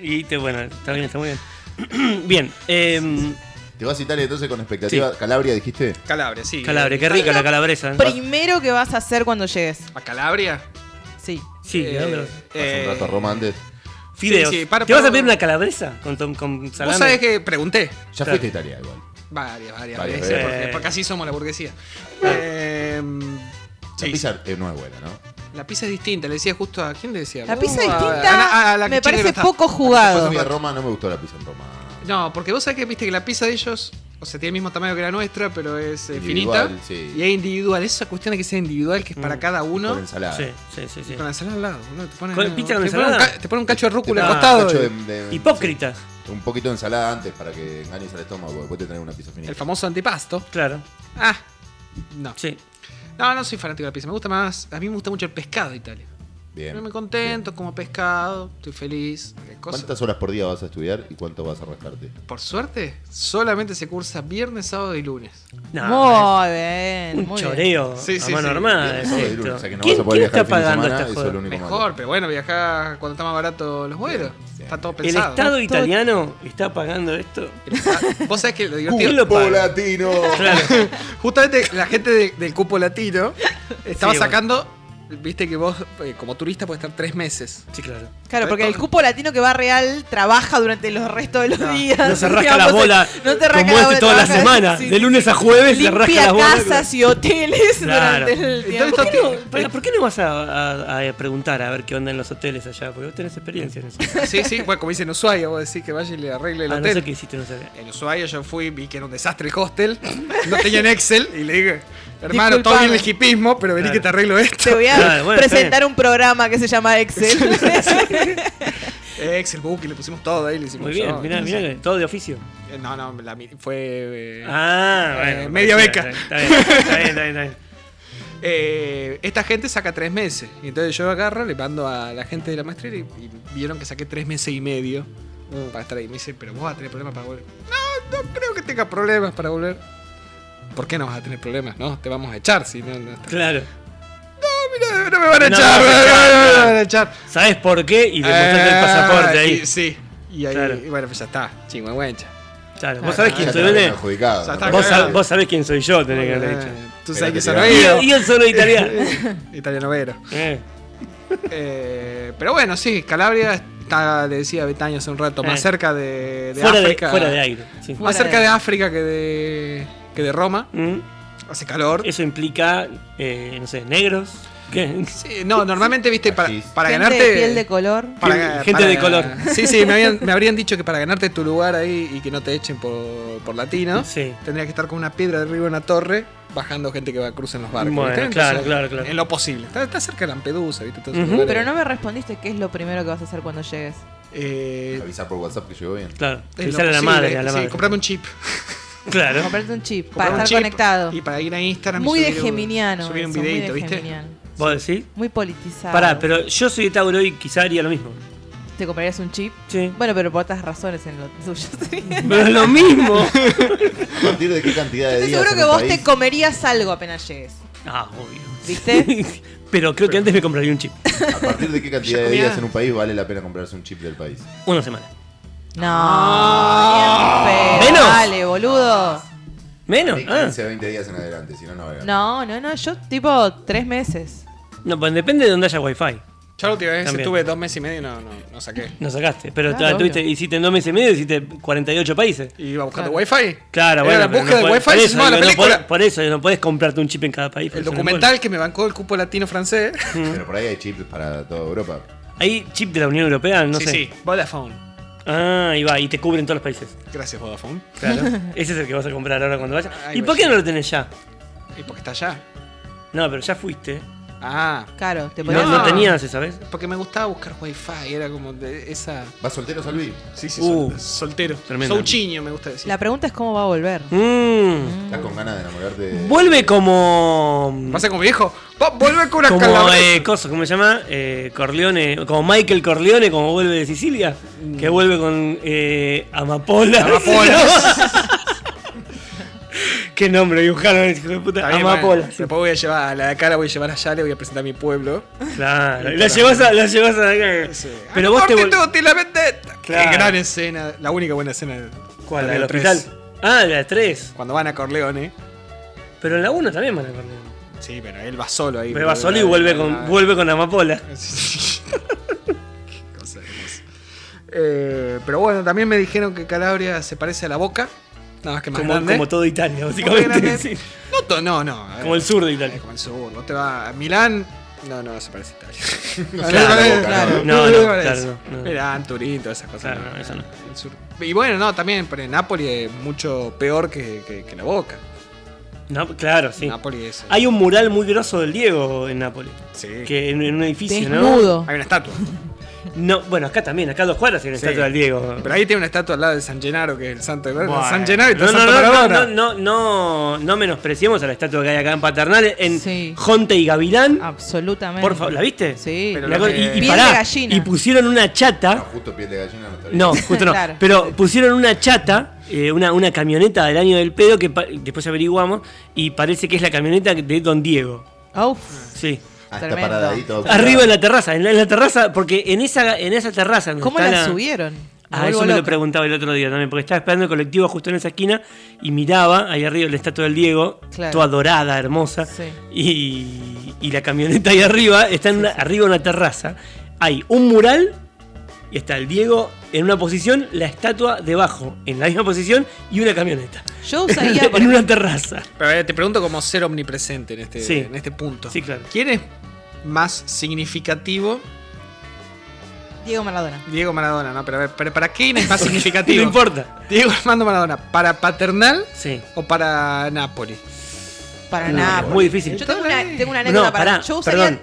Y te, bueno, está bien, está muy bien. bien, em, ¿Te vas a Italia entonces con expectativa? ¿Calabria dijiste? Calabria, sí. Calabria, Eh, qué rica la calabresa. ¿eh? Primero que vas a hacer cuando llegues. ¿A Calabria? Sí. Sí, ¿de dónde lo- Hace un rato a Roma antes. Fideos. sí, para- ¿Te vas a pedir una calabresa con, tom- con salame? Vos sabés que pregunté. Ya Claro. fuiste a Italia igual. Varias, varias, Varias veces. Porque, porque así somos la burguesía. Eh, La sí, pizza eh, no es buena, ¿no? La pizza es distinta. Le decía justo a. ¿Quién le decía? La pizza A- distinta a- a la que me parece poco jugado. fui a Roma no me gustó la pizza en Roma. No, porque vos sabés que viste que la pizza de ellos, o sea, tiene el mismo tamaño que la nuestra, pero es eh, Individual, finita. sí. Y es individual. Esa cuestión de que sea individual, que es para Mm. cada uno. Con ensalada. Sí, sí, sí. sí. Con la ensalada al lado. ¿no? Te ponen, ¿Con pizza con te ponen ensalada? ca- te ponen un cacho de rúcula Ah, al costado. Cacho y- de- de- Hipócritas. sí, un poquito de ensalada antes para que engañes al estómago. Después te traen una pizza finita. El famoso antipasto. Claro, Ah, no. sí. No, no soy fanático de la pizza. Me gusta más. A mí me gusta mucho el pescado de Italia. Bien. Yo me contento, como pescado, estoy feliz. ¿Cuántas horas por día vas a estudiar y cuánto vas a rascarte? Por suerte, solamente se cursa viernes, sábado y lunes. No, Muy bien. un muy bien. choreo Sí, sí, a mano sí. armada. Viernes, es sábado y esto. lunes, o sea que no ¿Quién, vas a poder quién viajar está el fin de pagando semana, esta eso es joda? lo único Mejor, malo. pero bueno, viajar cuando está más barato los vuelos. Está todo ¿El pensado. Estado ¿no? italiano está pagando esto? Vos sabés que lo ¿Quién divertido. lo ¡Cupo paga? latino! Claro. Justamente la gente de- del cupo latino estaba Sí, bueno. Viste que vos, eh, como turista, puedes estar tres meses. Sí, claro. Claro, porque el cupo latino que va real trabaja durante los restos de los días. No se rasca digamos, la bola no te rasca como la bola, toda la semana. sí, de lunes a jueves se rasca la bola. casas y hoteles Claro. durante el Entonces, tiempo. ¿Por qué, no, Esto- pará, ¿por qué no vas a, a- a preguntar a ver qué onda en los hoteles allá? Porque vos tenés experiencia en eso. Sí, sí, bueno, como dicen en Ushuaia, vos decís que vaya y le arregle el Ah, no hotel. sé qué hiciste, no sé. En Ushuaia yo fui, vi que era un desastre el hostel, no tenían Excel y le dije, hermano, todo bien el hipismo, pero vení Claro. que te arreglo esto. Te voy a Claro, bueno, está presentar un programa que se llama Excel. Eh, Excel Book y le pusimos todo ahí, le hicimos Muy bien, mirá, mirá, todo de oficio. Eh, No, no, la fue... eh, Ah, Eh, bueno. media está beca. Está bien, está bien, está bien. está bien. eh, esta gente saca tres meses. Y entonces yo agarro, le mando a la gente de la maestría y, y vieron que saqué tres meses y medio para estar ahí. Me dice, pero vos vas a tener problemas para volver. No, no creo que tenga problemas para volver. ¿Por qué no vas a tener problemas? No, te vamos a echar si no, no, Claro. mira, no me van a No echar, no, echar, no, no me claro. van a echar. ¿Sabes por qué? Y demostraste el Eh, pasaporte ahí. y- sí. Y ahí, Claro. y bueno, pues ya está, chingüengüencha. Claro. ¿Vos sabés quién Ya soy? ¿no? está Vos, sab- vos sabés quién soy yo, tenés que haber dicho. Eh, Tú sabes que te son queda- Y oídos. yo, y yo solo italiano. Italiano vero. Eh, Eh, pero bueno, sí, Calabria está, le decía Betaño hace un rato, más Eh. cerca de, de fuera, de, África. fuera de aire. sí. Más Fuera cerca de- de África que de, que de Roma. Mm. Hace calor. Eso implica, eh, no sé, negros. ¿Qué? Sí, no, normalmente, viste, para, para Gente ganarte. de piel de color. para- Gente para- de color. Sí, sí, me, habían- me habrían dicho que para ganarte tu lugar ahí y que no te echen por, por latino, Sí. tendrías que estar con una piedra arriba de una torre bajando gente que va a cruzar en los barcos. Claro, claro, claro. En lo posible. Está, está cerca de Lampedusa, ¿viste? Todos Ujú. lugares. Pero no me respondiste qué es lo primero que vas a hacer cuando llegues. Eh, Avisar por WhatsApp que llegó bien. Claro. Avisar a la madre, a la sí, madre. comprarme un chip. Claro. Comprarte un chip para un estar chip conectado. Y para ir a Instagram. y Muy de subir un- geminiano. Subir un eso, muy de videito, ¿viste? geminiano. ¿Vos decís? Muy politizado. Pará, pero yo soy de Tauro y quizá haría lo mismo. ¿Te comprarías un chip? Sí. Bueno, pero por otras razones en lo tuyo. Pero es lo mismo. ¿A partir de qué cantidad de Estoy días seguro que vos país? te comerías algo apenas llegues. Ah, obvio. ¿Viste? Pero creo que antes me compraría un chip. ¿A partir de qué cantidad de días en un país vale la pena comprarse un chip del país? Una semana. No. bien, pero ¿Menos? Dale, boludo. ¿Menos? Sí, Ah. 15 a 20 días en adelante, si no, no. No, no, no. Yo, tipo, tres meses. No, pues depende de donde haya wifi. Yo la última vez También. estuve dos meses y medio y no, no, no saqué. No sacaste. Pero Claro, tuviste, obvio. hiciste en dos meses y medio, hiciste 48 países. Y iba buscando Claro. wifi. Claro, Era bueno. la pero búsqueda no de podés- wifi por eso, llamaba la digo, no película. podés- por eso, no podés comprarte un chip en cada país. El porque es un documental que me bancó el cupo latino francés. Pero por ahí hay chips para toda Europa. embole. ¿Hay chip de la Unión Europea? No sí, sé. sí. Vodafone. Ah, ahí va, y te cubren todos los países. Gracias, Vodafone. Claro. Ese es el que vas a comprar ahora cuando vayas. Ay, ¿Y por qué no lo tenés ya? ¿Y por qué está allá? No, pero ya fuiste. Ah, Claro, te No, podrías. no tenías esa vez. porque me gustaba buscar wifi. Era como de esa. ¿Vas soltero, Salvi? Sí, sí, Uh, sol- soltero. tremendo. Souchiño, me gusta decir. La pregunta es cómo va a volver. Mm. ¿Estás con ganas de enamorarte. Vuelve como. ¿Pasa como viejo? Va, vuelve con una Como eh, cosa, ¿cómo se llama? Eh, Corleone, como Michael Corleone, como vuelve de Sicilia, que vuelve con eh, Amapola. Amapolas. Qué nombre dibujaron, hijo de puta. Amapola. bueno. sí. Después voy a llevar a la de acá, la voy a llevar allá, le voy a presentar a mi pueblo. Claro. La llevas a, la llevas a acá. Pero vos te tutti la vendetta. Claro. Qué gran escena. La única buena escena. de- ¿Cuál? ¿La de del tres. hospital? Ah, la 3. Cuando van a Corleone. Pero en la 1 también van a Corleone. Sí, pero él va solo ahí. Pero va solo y vuelve con, vuelve con Amapola. Qué cosa hermosa. Eh, pero bueno, también me dijeron que Calabria se parece a la boca. Nada más que más Como, grande. como todo Italia, básicamente. sí. No, to- no, no. ver. Como el sur de Eh, Italia. Como el sur. No te va a Milán. No, no, se parece a Italia. No No, no, no, boca, claro. ¿no? No, no, se parece. claro, no, no. Milán, Turín, todas esas cosas. Claro, no, eso no. El sur. Y bueno, no, también, pero Nápoles es mucho peor que, que- que la boca. No, claro, sí. Nápoles es. Hay un mural muy grosso del Diego en Nápoles. Sí. Que en, en un edificio, ¿no? Desnudo. Hay una estatua. No, bueno, acá también, acá a dos cuadras hay una Sí. estatua del Diego. Pero ahí tiene una estatua al lado de San Gennaro, que es el santo de Bueno. San Gennaro y no, no, no, no, Maradona. no, no, no, no menospreciemos a la estatua que hay acá en Paternal, en Sí. Jonte y Gavilán. Absolutamente. Por favor, ¿la viste? Sí. La que- y, y Piel pará, de gallina. y pusieron una No, chata. justo piel de gallina no. No, justo no. Claro. Pero pusieron una chata, eh, una, una camioneta del año del pedo que después averiguamos y parece que es la camioneta de Don Diego. Uf. Sí. Tremendo. todo. Arriba en la terraza, en la, en la terraza, porque en esa, en esa terraza. ¿Cómo la subieron? Ah, eso me lo preguntaba el otro día también, porque estaba esperando el colectivo justo en esa esquina y miraba ahí arriba la estatua del Diego, Claro. toda dorada, hermosa, Sí. y, y la camioneta ahí arriba, está en una, arriba en una terraza. Hay un mural y está el Diego en una posición, la estatua debajo, en la misma posición, y una camioneta. Yo usaría, en una terraza. Pero eh, te pregunto como ser omnipresente en este, Sí. en este punto. Sí, claro. ¿Quién es más significativo? Diego Maradona. Diego Maradona, ¿no? Pero a ver, ¿para, para quién es más No significativo? importa. Diego Armando Maradona, ¿para Paternal Sí. o para Napoli? Para No, nada. es muy difícil. Yo tengo una, tengo una anécdota No, para. pará, yo usaría,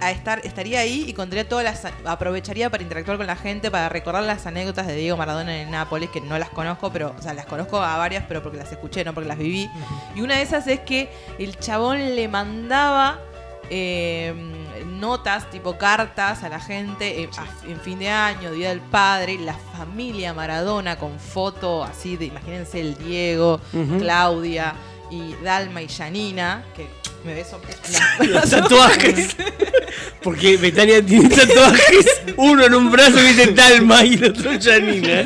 a estar, estaría ahí y contaría todas las. Aprovecharía para interactuar con la gente, para recordar las anécdotas de Diego Maradona en Nápoles, que no las conozco, pero. O sea, las conozco a varias, pero porque las escuché, no porque las viví. Y una de esas es que el chabón le mandaba. eh, notas, tipo cartas a la gente eh, a- en fin de año, Día del Padre, la familia Maradona con foto así de, imagínense el Diego. Claudia y Dalma y Janina, que me beso Los tatuajes. Porque Betania tiene tatuajes. Uno en un brazo que dice Dalma y el otro Janina.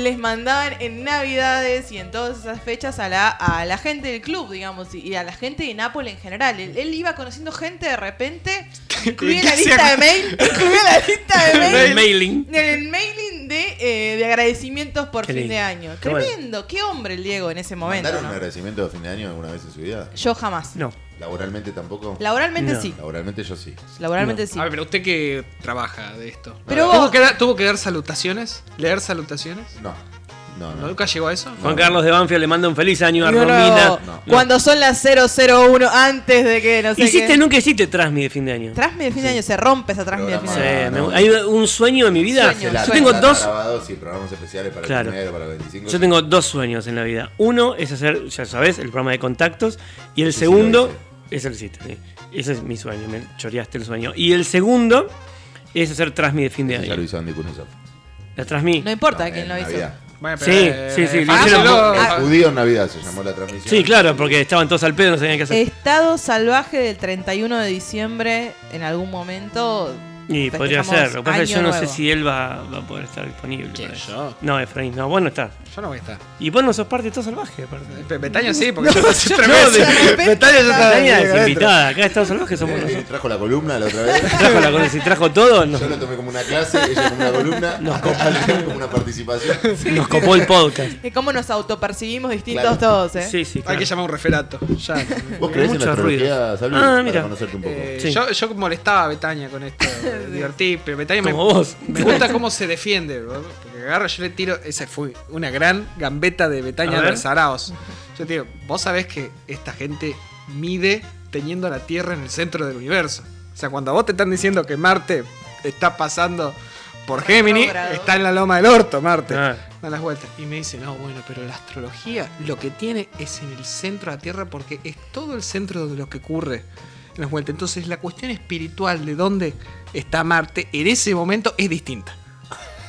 Les mandaban en Navidades y en todas esas fechas a la, a la gente del club, digamos, y, y a la gente de Nápoles en general. Él, él iba conociendo gente de repente, incluía ¿Qué la lista de mail, incluía la lista de mail. El mailing. En el mailing de, eh, de agradecimientos por Qué fin lindo. de año. Qué bueno. Tremendo, qué hombre el Diego en ese momento. ¿Mandaron un ¿no? agradecimiento de fin de año alguna vez en su vida? Yo jamás. No. ¿Laboralmente tampoco? Laboralmente No. sí. Laboralmente yo sí. Laboralmente sí. A ver, pero usted que trabaja de esto. Pero ¿Tuvo, vos- que dar, ¿Tuvo que dar salutaciones? ¿Leer salutaciones? No. No, ¿No, no. ¿Nunca llegó a eso? Juan Carlos de Banfield le manda un feliz año a Romina. No. Cuando son las 001 antes de que no sé Hiciste, qué. nunca hiciste Trasmi de fin de año. Trasmi de fin de año se rompe esa Trasmi de fin de Sí, año. No. hay un sueño en mi vida. Sueño, Yo tengo dos. grabados y programas especiales para Claro. el primero, para el 25. Yo tengo dos sueños en la vida. Uno es hacer, ya sabes, el programa de contactos. Y el Sí, sí, segundo lo sí. Ese es mi sueño, me choreaste el sueño. Y el segundo es hacer Trasmi de fin de Ese Ya lo año. hizo Andy Kuznetsov. La Trasmi. No importa No, quién lo hizo. Navidad. Bueno, Sí, sí, sí, lo hágaselo. hicieron- Ah, judío en Navidad se llamó la transmisión. Sí, claro, porque estaban todos al pedo, no sabían qué hacer. Estado salvaje del 31 de diciembre en algún momento. Y podría ser. Lo que pasa es que yo no sé Nuevo. si él va, va a poder estar disponible. ¿Quién, para yo? No, Efraín, no, vos no estás. Yo no voy a estar. Y vos no sos parte de todo salvaje, aparte. Sí, porque yo no, Betania ya está Betania es invitada. Acá de Salvaje somos Eh, nosotros. trajo la columna la otra vez. Trajo la cosa, si trajo todo, nos, Yo lo tomé como una clase, ella como una columna. Nos Alejandro como una participación. nos copó el podcast. Es como nos autopercibimos distintos Claro. todos, ¿eh? Sí, sí, Hay claro. que llamar un referato. Ya. ¿Vos creés en la astrología. Salvi? Ah, Para mira. conocerte un poco. Eh, Sí. yo, yo molestaba a Betania con esto, me divertí, pero Betania me, Como vos. me gusta cómo se defiende, bro, porque agarro, yo le tiro, esa fue una gran gambeta de Betania ver. Bersaraos. Yo te digo, vos sabés que esta gente mide teniendo a la Tierra en el centro del universo. O sea, cuando a vos te están diciendo que Marte está pasando por Géminis, está en la loma del orto, Marte. Ah. Da las vueltas. Y me dice, no, bueno, pero la astrología lo que tiene es en el centro de la Tierra porque es todo el centro de lo que ocurre Entonces la cuestión espiritual de dónde está Marte en ese momento es distinta.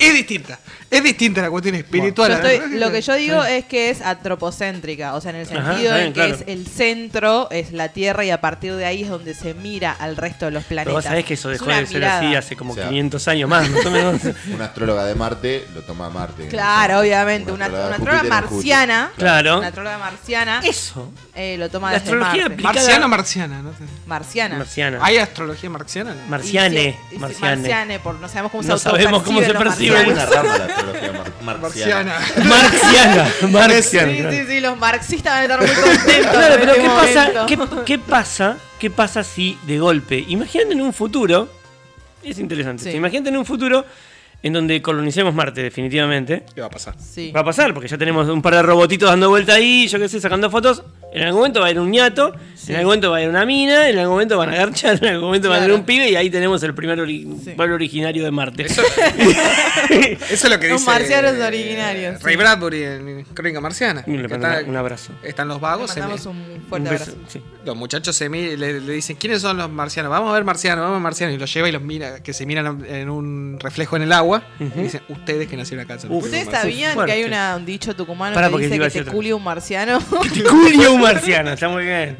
Es distinta. Es distinta la cuestión espiritual. Yo estoy- lo que yo digo es que es antropocéntrica, o sea, en el sentido bien, que claro. es el centro, es la Tierra y a partir de ahí es donde se mira al resto de los planetas. Pero vos sabés que eso Es dejó de ser mirada. así hace como O sea, 500 años más. más o menos. Una astróloga de Marte lo toma Marte. Claro, obviamente, una, astróloga una de astróloga marciana, Claro. una astróloga marciana, Eso. eh, lo toma La desde astrología Marte. ¿Marciana o marciana? ¿no? Marciana. Marciana. ¿Hay astrología marciana? Marciane. Y Marciane. marciane, por no sabemos cómo No se sabemos cómo se perciben. Hay una marcianos. rama de la astrología mar- marciana. Marciana. Marciana. Marciana. Sí, sí, sí, los marxistas van a estar muy contentos. Claro, pero este ¿qué pasa, qué pasa? ¿Qué pasa si de golpe? Imagínate en un futuro. Es interesante. Sí. Imagínate en un futuro en donde colonicemos Marte, definitivamente. ¿Qué va a pasar? Sí. Va a pasar, porque ya tenemos un par de robotitos dando vuelta ahí, yo qué sé, sacando fotos. En algún momento va a ir un ñato, en algún momento va a ir una mina, en algún momento van a garchar, en algún momento va a ir Claro. un pibe y ahí tenemos el primer ori- Sí. pueblo originario de Marte. Eso, eso es lo que Los dice. marcianos eh, originarios, Ray sí. Bradbury en Crónica Marciana. Y le está- un abrazo. Están los Le vagos. se mandamos un fuerte Un beso, abrazo. sí. Los muchachos se le, le dicen, ¿quiénes son los marcianos? Vamos a ver marcianos, vamos a ver marcianos. Y los lleva y los mira, que se miran en un reflejo en el agua. Y dicen, ustedes que nacieron acá. Uf. ¿Ustedes marcianos". sabían que hay una- un dicho tucumano que porque te dice iba a que te culia un marciano? Julio Marciano, está muy bien.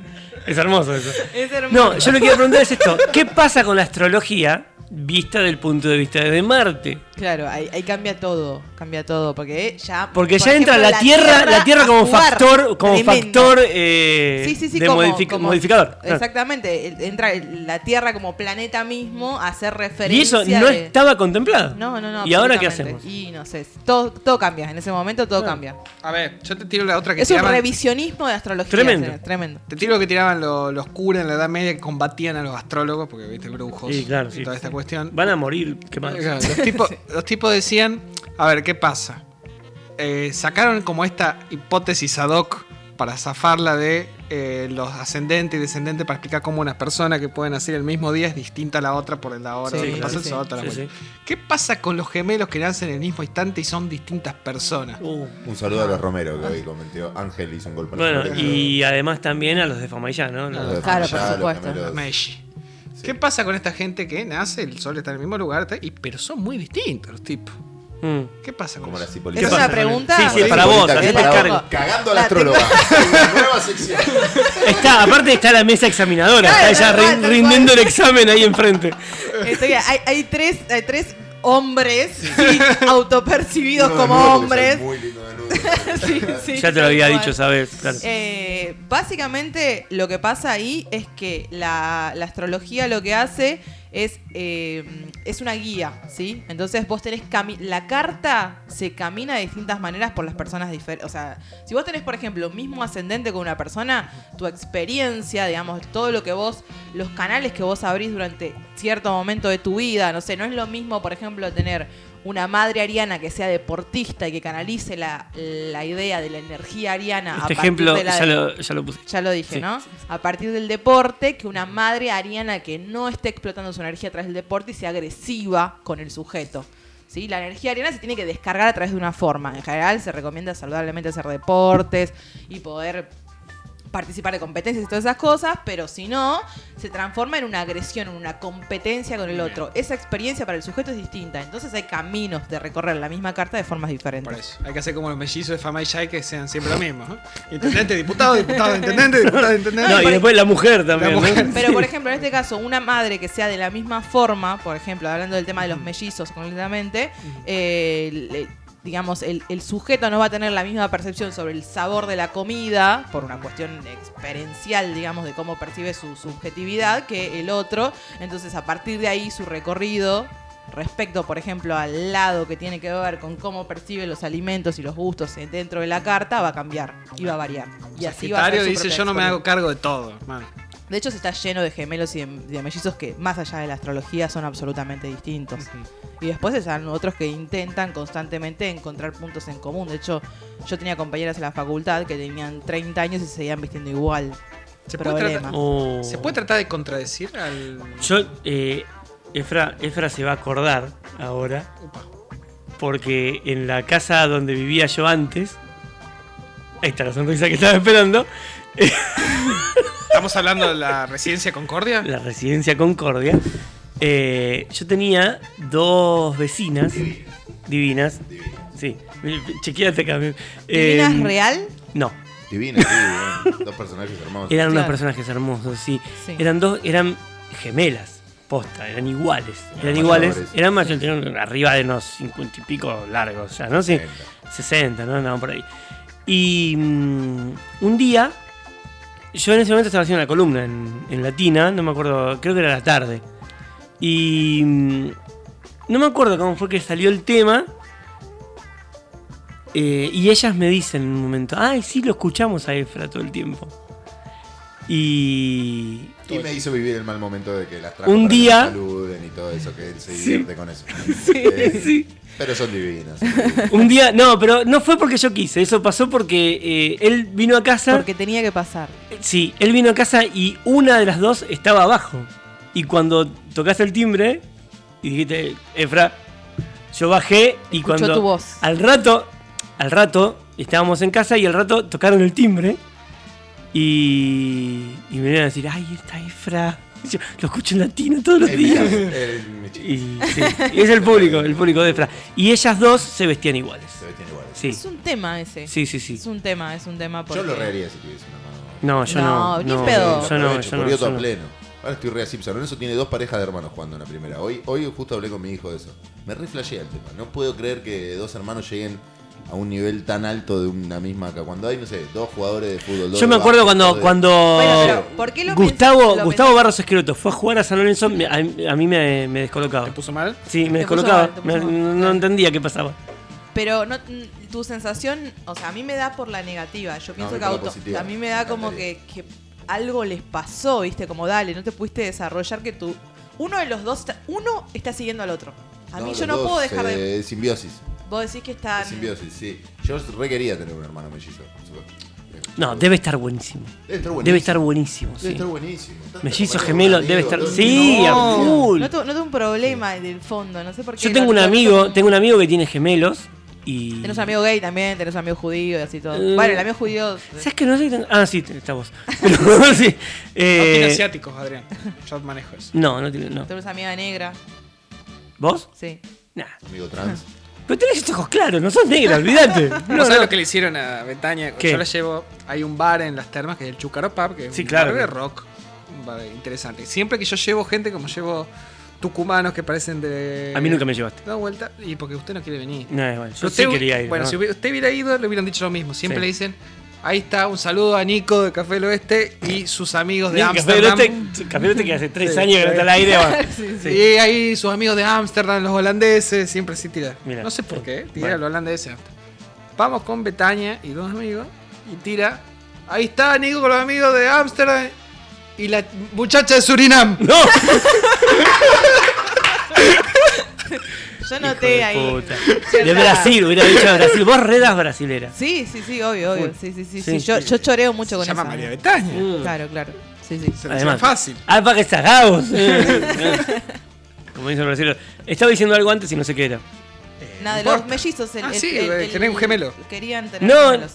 Es hermoso eso. es hermoso. No, yo lo que quiero preguntar es esto. ¿Qué pasa con la astrología vista del punto de vista de Marte? Claro, ahí, ahí cambia todo, cambia todo, porque ya... Porque por ya entra la tierra, la tierra como factor, como Tremendo. factor eh, Sí, sí, sí, de como- modific- como- modificador. Claro. Exactamente, entra la Tierra como planeta mismo a hacer referencia Y eso no de- estaba contemplado. No, no, no. ¿Y ahora qué hacemos? Y no sé, todo, todo cambia, en ese momento todo cambia. A ver, yo te tiro la otra que Es un revisionismo de astrología. Tremendo. señor, tremendo. Te tiro lo que tiraban lo- los curas en la Edad Media que combatían a los astrólogos, porque viste, brujos Sí, claro, y sí. toda esta cuestión. Van a morir quemados. Claro, Los tipos, los tipos decían, a ver, ¿qué pasa? Eh, sacaron como esta hipótesis ad hoc para zafarla de eh, los ascendentes y descendentes para explicar cómo una persona que puede nacer el mismo día es distinta a la otra por la hora Sí, claro, sí. Sí, cuestión. ¿Qué pasa con los gemelos que nacen en el mismo instante y son distintas personas? Uh, Un saludo a los Romero que hoy comentó. Ángel hizo un gol para Bueno, y además también a los de Famayá, ¿no? Los de Claro, por Falla, los ¿Qué pasa con esta gente que nace, el sol está en el mismo lugar, y, pero son muy distintos los tipos? Mm. ¿Qué pasa con Como eso? las ¿Es una pregunta? Sí, sí, para vos, así para. Cagando a La la astróloga. Una nueva sección. Está, aparte está la mesa examinadora, Claro, está tal rindiendo el examen ahí enfrente. Estoy- hay, hay tres, hay tres hombres sí, autopercibidos como hombres. Muy lindo. Sí, sí, Ya te lo había dicho. ¿sabes? Claro. Eh, básicamente lo que pasa ahí es que la, la astrología lo que hace es, eh, es una guía, ¿sí? Entonces vos tenés la carta se camina de distintas maneras por las personas diferentes. O sea, si vos tenés, por ejemplo, mismo ascendente con una persona, tu experiencia, digamos, todo lo que vos, los canales que vos abrís durante cierto momento de tu vida, no sé, no es lo mismo, por ejemplo, tener una madre ariana que sea deportista y que canalice la, la idea de la energía ariana a Este partir ejemplo de la ya lo, ya lo puse. ya lo dije, Sí. ¿no? A partir del deporte, que una madre ariana que no esté explotando su energía a través del deporte y sea agresiva con el sujeto. ¿Sí? La energía ariana se tiene que descargar a través de una forma. En general se recomienda saludablemente hacer deportes y poder participar de competencias y todas esas cosas, pero si no, se transforma en una agresión, en una competencia con el otro. Esa experiencia para el sujeto es distinta, entonces hay caminos de recorrer la misma carta de formas diferentes. Por eso. Hay que hacer como los mellizos de Fama y Shai que sean siempre lo mismo. ¿no? Intendente, diputado, diputado, intendente, diputado, intendente. No, y después la mujer también. La mujer. ¿no? Pero, por ejemplo, en este caso, una madre que sea de la misma forma, por ejemplo, hablando del tema de los mellizos concretamente, eh, le- digamos, el, el sujeto no va a tener la misma percepción sobre el sabor de la comida, por una cuestión experiencial, digamos, de cómo percibe su subjetividad, que el otro. Entonces, a partir de ahí, su recorrido respecto, por ejemplo, al lado que tiene que ver con cómo percibe los alimentos y los gustos dentro de la carta, va a cambiar y va a variar. Y así va a ser dice, yo no me experiencia". hago cargo de todo. hermano". De hecho, se está lleno de gemelos y de, de mellizos que, más allá de la astrología, son absolutamente distintos. Y después están otros que intentan constantemente encontrar puntos en común. De hecho, yo tenía compañeras en la facultad que tenían 30 años y se seguían vistiendo igual. ¿Se puede, tratar, Oh. ¿Se puede tratar de contradecir al. Yo, eh, Efra, Efra se va a acordar ahora, porque en la casa donde vivía yo antes, ahí está la sonrisa que estaba esperando, Estamos hablando de la residencia Concordia. la residencia Concordia, eh, yo tenía dos vecinas divinas. Sí, chequeate acá. eh, ¿Divinas real? No, Divina, sí, dos personajes hermosos. eran unos Claro. personajes hermosos, sí. Sí. Eran dos, eran gemelas, posta, eran iguales. Eran Eran iguales, mayores. eran mayores, tenían arriba de unos 50 y pico largos ya, ¿no? Sí. 60. 60, ¿no? Andaban por ahí. Y mm, un día, yo en ese momento estaba haciendo una columna en, en Latina, no me acuerdo, creo que era la tarde. Y mm, no me acuerdo cómo fue que salió el tema. eh, y ellas me dicen en un momento, ay, sí, lo escuchamos a Efra todo el tiempo. Y... Y me hizo vivir el mal momento de que las trajo Un para que día- me saluden y todo eso, que él se Sí. divierte con eso. Eh, Sí. Pero son divinas. son divinas. Un día, no, pero no fue porque yo quise, eso pasó porque eh, él vino a casa. Porque tenía que pasar. Sí, él vino a casa y una de las dos estaba abajo. Y cuando tocaste el timbre y dijiste, Efra, yo bajé y Escuchó cuando tu voz. al rato, al rato estábamos en casa y al rato tocaron el timbre y, y me vinieron a decir, ay, está Efra. Yo, lo escucho en latino todos los días. Y, sí, y es el público, el público de Efra. Y ellas dos se vestían iguales. Se vestían iguales. Sí, Es un tema ese. sí, sí. sí. Es un tema, es un tema porque... Yo lo reiría si tuviese una mano. No, yo no. No, ni pedo. Yo no, yo no. Yo pleno. Ahora estoy re así, Lorenzo tiene dos parejas de hermanos jugando en la primera. Hoy, hoy justo hablé con mi hijo de eso. Me re flashea el tema. No puedo creer que dos hermanos lleguen a un nivel tan alto de una misma acá. Cuando hay, no sé, dos jugadores de fútbol. dos Yo me de acuerdo básquet, cuando, de- cuando Bueno, pero, ¿por qué lo Gustavo, lo Gustavo Barros Esqueroto fue a jugar a San Lorenzo, a, a mí me, me descolocaba. ¿Te puso mal? Sí, me descolocaba. mal, Me- no entendía qué pasaba. Pero no, tu sensación, o sea, a mí me da por la negativa. Yo pienso mí que auto- a mí me da como que, que algo les pasó, ¿viste? Como dale, no te pudiste desarrollar que tú uno de los dos está- uno está siguiendo al otro. A mí yo no dos, puedo dejar de eh, Simbiosis. Vos decís que están Simbiosis, sí. Yo re quería tener un hermano mellizo. No, debe estar buenísimo. Debe estar buenísimo. Debe estar buenísimo, Debe sí. estar buenísimo. Mellizo gemelo debe estar. todo- Sí, a No. full. No, tengo un problema del fondo, no sé por qué. Yo tengo un amigo, tengo un amigo que tiene gemelos y. Tenés un amigo gay también, tenés un amigo judío y así todo. Eh, bueno, el amigo judío. ¿Sabes que no sé? tan- Ah, sí, está vos. Pero, sí. No Eh, tiene asiáticos, Adrián. Yo manejo eso. no, no tiene. No. Tenés amiga negra. ¿Vos? Sí. Nah. Amigo trans. Pero tenés estos ojos claros, no sos negra, olvídate. ¿No, No, sabes no. lo que le hicieron a Betaña? ¿Qué? Yo la llevo. Hay un bar en las termas que es el Chucaro Pub, que es Sí, un claro. bar de rock. Un bar interesante. Siempre que yo llevo gente, como llevo tucumanos que parecen de. A mí nunca me llevaste. Da vuelta. Y porque usted no quiere venir. No, bueno, yo Pero sí usted- quería ir. Bueno, ¿no? si usted hubiera ido, le hubieran dicho lo mismo. Siempre Sí. le dicen. Ahí está, un saludo a Nico de Café del Oeste y sus amigos de Café Ámsterdam. Café del Oeste que hace tres Sí. años que no está al aire. va. Y ahí sus amigos de Ámsterdam, los holandeses, siempre sí tira. No sé por qué, tira Bueno. los holandeses. Vamos con Betaña y dos amigos y tira. Ahí está Nico con los amigos de Ámsterdam y la muchacha de Surinam. ¡No! Yo noté Hijo ahí. de puta. cierta- De Brasil, hubiera dicho de Brasil. Vos redas brasilera. Sí, sí, sí, obvio, obvio. Sí, sí, sí. Sí. sí. Yo, yo choreo mucho con Se llama eso. María Betaña. Claro, claro. Sí, sí. Se hacía fácil. Ah, para que sagabos. Como dicen los brasileños. Estaba diciendo algo antes y no sé qué era. Nada, de no los mellizos. El, Ah, el- sí, el- el- tener un gemelo. Querían tener No, gemelos.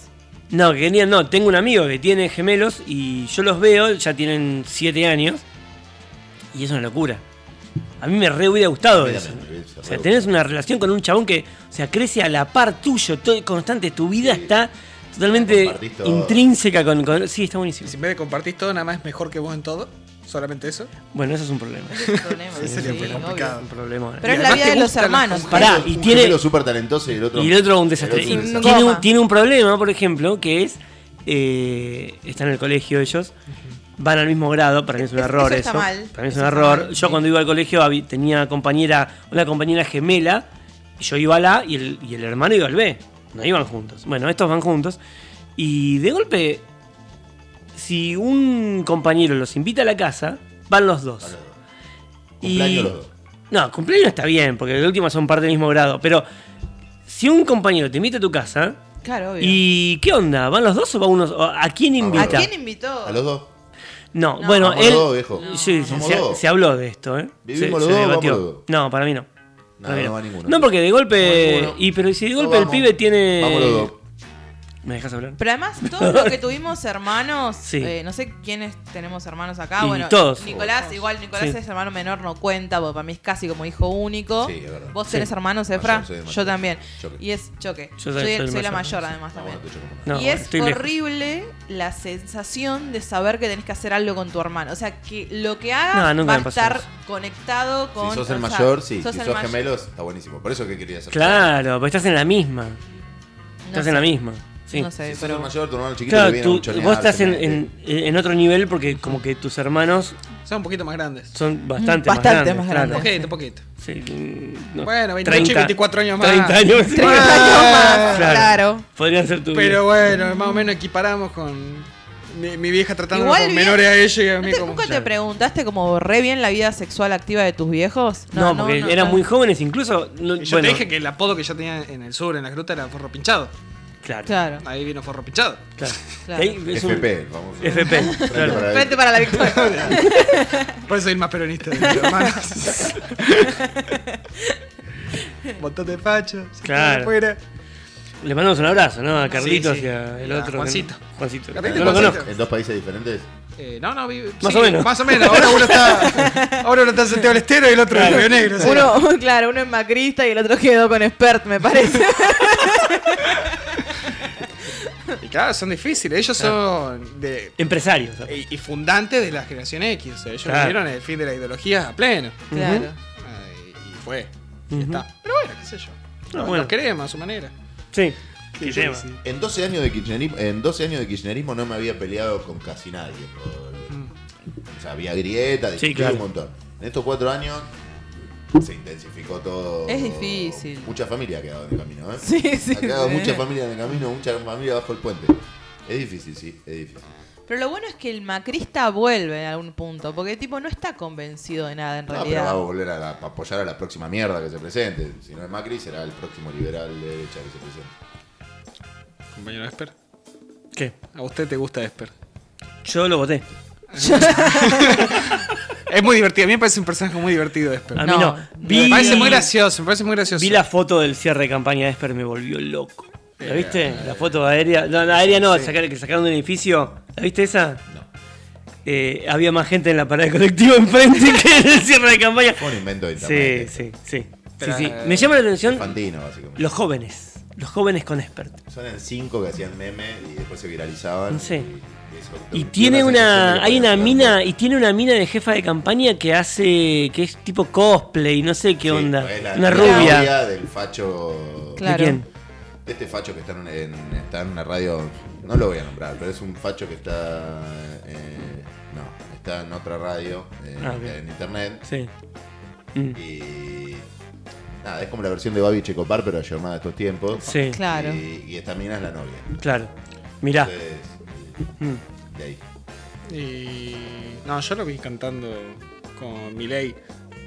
no, que querían, no. Tengo un amigo que tiene gemelos y yo los veo, ya tienen 7 años. Y es una locura. A mí me re hubiera gustado eso. O sea, tenés una relación con un chabón que, o sea, crece a la par tuyo, todo constante. Tu vida está totalmente Compartís intrínseca con, con- Sí, está buenísimo. Si en vez de compartir todo, nada más es mejor que vos en todo. Solamente eso. Bueno, eso es un problema. Es el problema. Sí, sería sí, muy complicado. obvio. un problema. Pero es la vida de los hermanos. Pará, Un y tiene- gemelo súper talentoso y el otro. Y el otro un desastre. el otro Y un desastre. tiene, un, Goma. tiene un problema, por ejemplo, que es. eh, están en el colegio ellos. Van al mismo grado, para mí es un error eso está eso. mal. Para mí es Eso un error. mal, Yo cuando iba al colegio tenía compañera, una compañera gemela, y yo iba al A y el, y el hermano iba al B. No iban juntos. Bueno, estos van juntos. Y de golpe, si un compañero los invita a la casa, van los dos. Cumpleaños los dos. No, cumpleaños está bien, porque de última son parte del mismo grado. Pero si un compañero te invita a tu casa, Claro, obvio. ¿y qué onda? ¿Van los dos o va uno? ¿A quién ¿A ¿A invita? quién invitó? A los dos. No, No. bueno, él. dos, viejo. Sí, se, dos. se habló de esto, ¿eh? ¿Vivimos Se- los se dos o debatió. vamos los dos? No, para mí no. No, Para mí no va ninguno. No, porque de golpe. No, y pero si de No, golpe el vamos. pibe tiene. Vamos los dos. ¿Me dejas hablar? Pero además, todos los que tuvimos hermanos, Sí. eh, no sé quiénes tenemos hermanos acá. Y bueno, todos. Nicolás, igual Nicolás Sí. es hermano menor, no cuenta, porque para mí es casi como hijo único. Sí, es verdad. ¿Vos Sí. tenés hermanos, Efra? Mayor, soy el Yo también. Choque. Y es choque. Yo soy- soy, soy el soy la mayor. además, también. No, y es lejos. horrible la sensación de saber que tenés que hacer algo con tu hermano. O sea, que lo que hagas No, va a estar eso. conectado con. Si sos el sea, mayor, sí. sos si sos mayor. gemelos, está buenísimo. Por eso que quería hacer. Claro, porque estás en la misma. No Estás sé, en la misma. Sí. No sé, Si sos pero. el mayor, tu hermano chiquito Claro, viene tú- a vos estás en, en- en otro nivel porque como que tus hermanos Son un poquito más grandes. son bastante, Bastante más más grandes. grandes. Poquito, poquito. Sí, mm, no, Bueno, 28 y 24 años más. 30 años. 30 años más, claro. Podrían ser tu Pero bueno, más o menos equiparamos con mi, mi vieja tratando Igual con bien- menores a ella y a ¿No mí te- como... ¿Nunca te preguntaste como re bien la vida sexual activa de tus viejos? No, porque no, eran no. muy jóvenes, incluso. no- yo bueno, te dije que el apodo que yo tenía en el sur, en la gruta, era forro pinchado. Claro, Claro, Ahí vino forro pinchado. claro. claro. Ahí es un- FP, el famoso. FP, Frente claro. para Frente para la victoria. Por eso soy más peronista de mis hermanos. Montón de fachos. Claro. quedan afuera. Le mandamos un abrazo, ¿no? A Carlitos sí. y a el A otro. Juancito. Juancito. Carlitos No lo Juancito. conozco. ¿En dos países diferentes? Eh, no, no, vive. Más sí, o menos. Más o menos. Ahora uno está, ahora uno está en Santiago del Estero y el otro en Río Negro. Uno, claro, uno es macrista y el otro quedó con expert, me parece. Claro, son difíciles. Ellos son de, Empresarios. y, y fundantes de la generación X. O sea, ellos Claro. vivieron el fin de la ideología a pleno. claro. Y, y fue. Y está. Pero bueno, qué sé yo. Ah, Los bueno. queremos a su manera. Sí. Sí, tema. sí. En 12 años de kirchnerismo, en 12 años de kirchnerismo no me había peleado con casi nadie. por- Mm. O sea, había grieta, discutí claro. un montón. En estos cuatro años se intensificó todo. Es difícil. Mucha familia ha quedado en el camino, ¿eh? Sí, sí, Ha quedado sí. mucha familia en el camino, mucha familia bajo el puente. Es difícil, sí, es difícil. Pero lo bueno es que el macrista vuelve en algún punto, porque tipo no está convencido de nada en No, pero realidad. va a volver a, la- a apoyar a la próxima mierda que se presente. Si no es Macri, será el próximo liberal de derecha que se presente. Compañero Esper. ¿Qué? A usted te gusta Esper. Yo lo voté. Es muy divertido. A mí me parece un personaje muy divertido Esper. A mí No, no. Me parece muy gracioso, me parece muy gracioso. Vi la foto del cierre de campaña de Esper, me volvió loco. ¿La viste? La foto aérea. No, la aérea no, sacar- que sacaron de un edificio. ¿La viste esa? No. Eh, había más gente en la parada colectiva enfrente que en el cierre de campaña. Fue un invento de Sí, internet. sí, sí. sí, sí. Me llama la atención Fantino, básicamente. los jóvenes. Los jóvenes con Expert. Son el 5 que hacían meme y después se viralizaban. Sí. Y, Y tiene una. Hay una mina. Y tiene una mina de jefa de campaña que hace. que es tipo cosplay, no sé qué Sí, onda. la- una la rubia. del facho. Claro. ¿De quién? De este facho que está en, en- está en una radio. No lo voy a nombrar, pero es un facho que está. eh, no, está en otra radio. eh, Ah. En internet. Sí. Mm, Y. Nada, es como la versión de Babi Checopar, pero ayornada de estos tiempos. Sí, Claro. Y, y esta mina es la novia. claro. Mirá. Entonces, Mm. De ahí. Y. No, yo lo vi cantando con Miley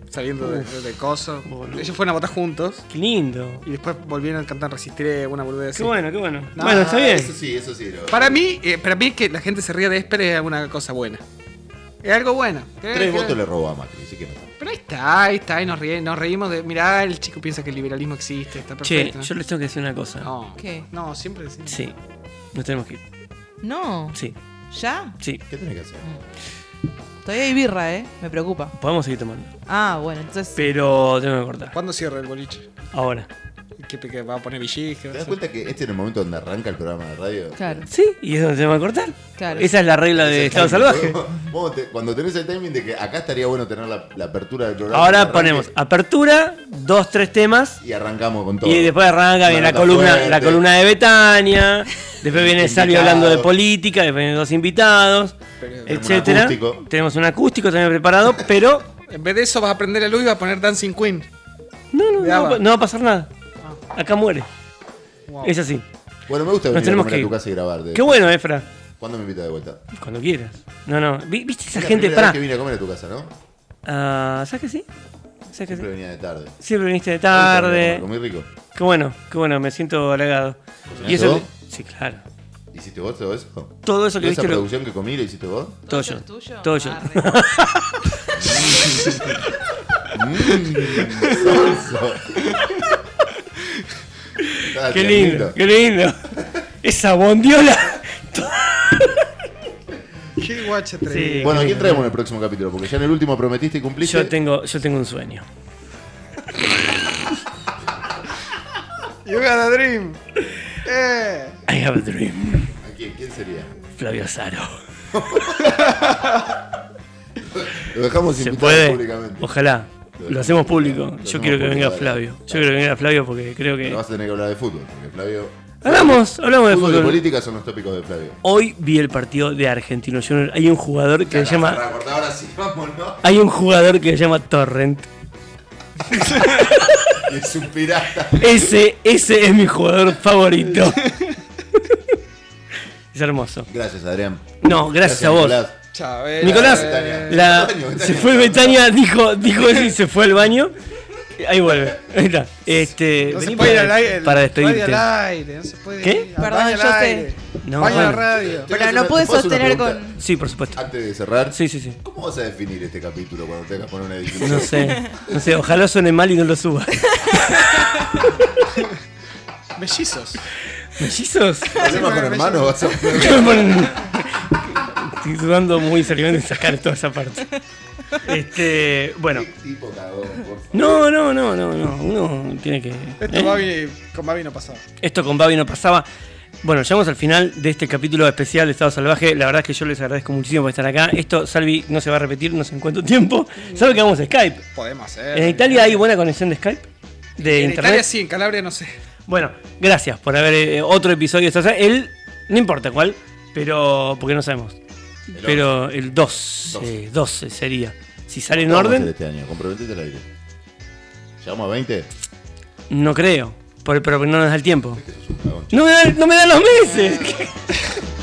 saliendo de, de, de coso. Boludo. Ellos fueron a votar juntos Qué lindo. y después volvieron a cantar Resistiré, una boludez así. Qué bueno, qué bueno. No, bueno, está bien. Eso sí, eso sí. lo- Para mí, eh, para mí que la gente se ría de Esper es una cosa buena. Es algo bueno. Tres votos le robó a Macri, así que no. Pero ahí está, ahí está, y nos, rie- nos reímos de. Mirá, el chico piensa que el liberalismo existe, está Che, perfecto. yo les tengo que decir una cosa. No, ¿Qué? no, siempre decimos. Sí. Nos tenemos que ir. No. Sí, ¿Ya? sí. ¿Qué tenés que hacer? Todavía hay birra, ¿eh? Me preocupa. Podemos seguir tomando. Ah, bueno, entonces. Pero tengo que cortar. ¿Cuándo cierra el boliche? Ahora. ¿Qué, qué va a poner ¿Te va a das cuenta que este es el momento donde arranca el programa de radio? Claro, Sí, y es donde tenemos que cortar. claro. Esa es la regla de Estado timing, Salvaje. vos- vos te- cuando tenés el timing de que acá estaría bueno tener la, la apertura del programa. que Ahora arranque ponemos apertura, dos, tres temas. Y arrancamos con todo. Y después arranca bien la nota columna, fuerte. la columna de Betania. Después viene Salvi hablando de política, después vienen dos invitados, Pero- etcétera. un acústico. Tenemos un acústico también preparado, pero En vez de eso vas a prender la luz y vas a poner Dancing Queen. no, no, no, va- no va a pasar nada. Acá muere. Wow. Es así. Bueno, me gusta Nos venir a comer que a tu casa y grabar. Qué bueno, Efra. ¿Cuándo me invitas de vuelta? Cuando quieras. No, no. Vi- ¿Viste esa Es la gente? vez Pará. que vine a comer a tu casa, ¿no? Ah, ¿Sabes que sí? ¿Sabes que Siempre sí? venía de tarde. Siempre viniste de tarde. Muy rico. Qué bueno, qué bueno, me siento halagado. ¿Cocinaste Y eso. vos? Sí, claro. ¿Hiciste vos todo eso? Todo eso que ¿Toda esa viste lo- producción que comí lo hiciste vos? Todo yo. Todo yo. Estaba Qué tiernito. lindo, qué lindo. Esa bondiola. Qué guacha atrevido. Sí. Bueno, ¿a quién traemos en el próximo capítulo? Porque ya en el último prometiste y cumpliste. Yo tengo, yo tengo un sueño. You got a dream. Eh. I have a dream. ¿A quién? ¿Quién sería? Flavio Azaro. Lo dejamos ¿Se invitado puede? públicamente. Ojalá. Lo hacemos público. Lo Yo hacemos quiero que público, venga dale. Flavio. Yo quiero que venga Flavio porque creo Pero que. vas a tener que hablar de fútbol, porque Flavio. Hablamos, hablamos de Fútbol y fútbol. política son los tópicos de Flavio. Hoy vi el partido de Argentino Junior. Hay un jugador que se llama. Ahora sí. Hay un jugador que se llama Torrent. Y es un pirata. Ese, ese es mi jugador favorito. es hermoso. Gracias, Adrián. No, gracias, a vos. Nicolás. Chabela. Nicolás, Betania. la- Betania, Betania. se fue Betania, dijo, dijo eso y se fue al baño. Ahí vuelve. Ahí está. Este, No se puede ir para, al aire. para radio despedirte. al aire, no se puede ¿Qué? ir. Al Perdón, baño yo al sé. aire. No, baño a la bueno. radio. Te Pero no pude ¿te puedo hacer una sostener con. Sí, por supuesto. Antes de cerrar, Sí, sí, sí. ¿cómo vas a definir este capítulo cuando tengas que poner una edición? No sé, no sé, ojalá suene mal y no lo suba. Mellizos. ¿Mellizos? ¿Problemas con hermanos? Vas a Estoy dudando muy seriamente en sacar toda esa parte. Este, bueno. ¿Qué tipo cagón, por favor? No, no, no, no, no. Uno tiene que. Esto ¿eh? Babi- con Babi no pasaba. Esto con Babi no pasaba. Bueno, llegamos al final de este capítulo especial de Estado Salvaje. La verdad es que yo les agradezco muchísimo por estar acá. Esto, Salvi, no se va a repetir, no sé en cuánto tiempo. ¿Sabe que vamos a Skype? Podemos hacer. ¿En Italia hay buena conexión de Skype? ¿De En internet? Italia sí, en Calabria no sé. Bueno, gracias por haber eh, otro episodio de Estado Salvaje. El, no importa cuál, pero. porque no sabemos. Pero el 2, Dos. 12 sería. Si sale en ¿Qué vamos a hacer orden, este año? Comprometete al aire. ¿Llegamos a 20? no creo. Por- pero no nos da el tiempo. Que un cagón. No me, da- no me dan los meses.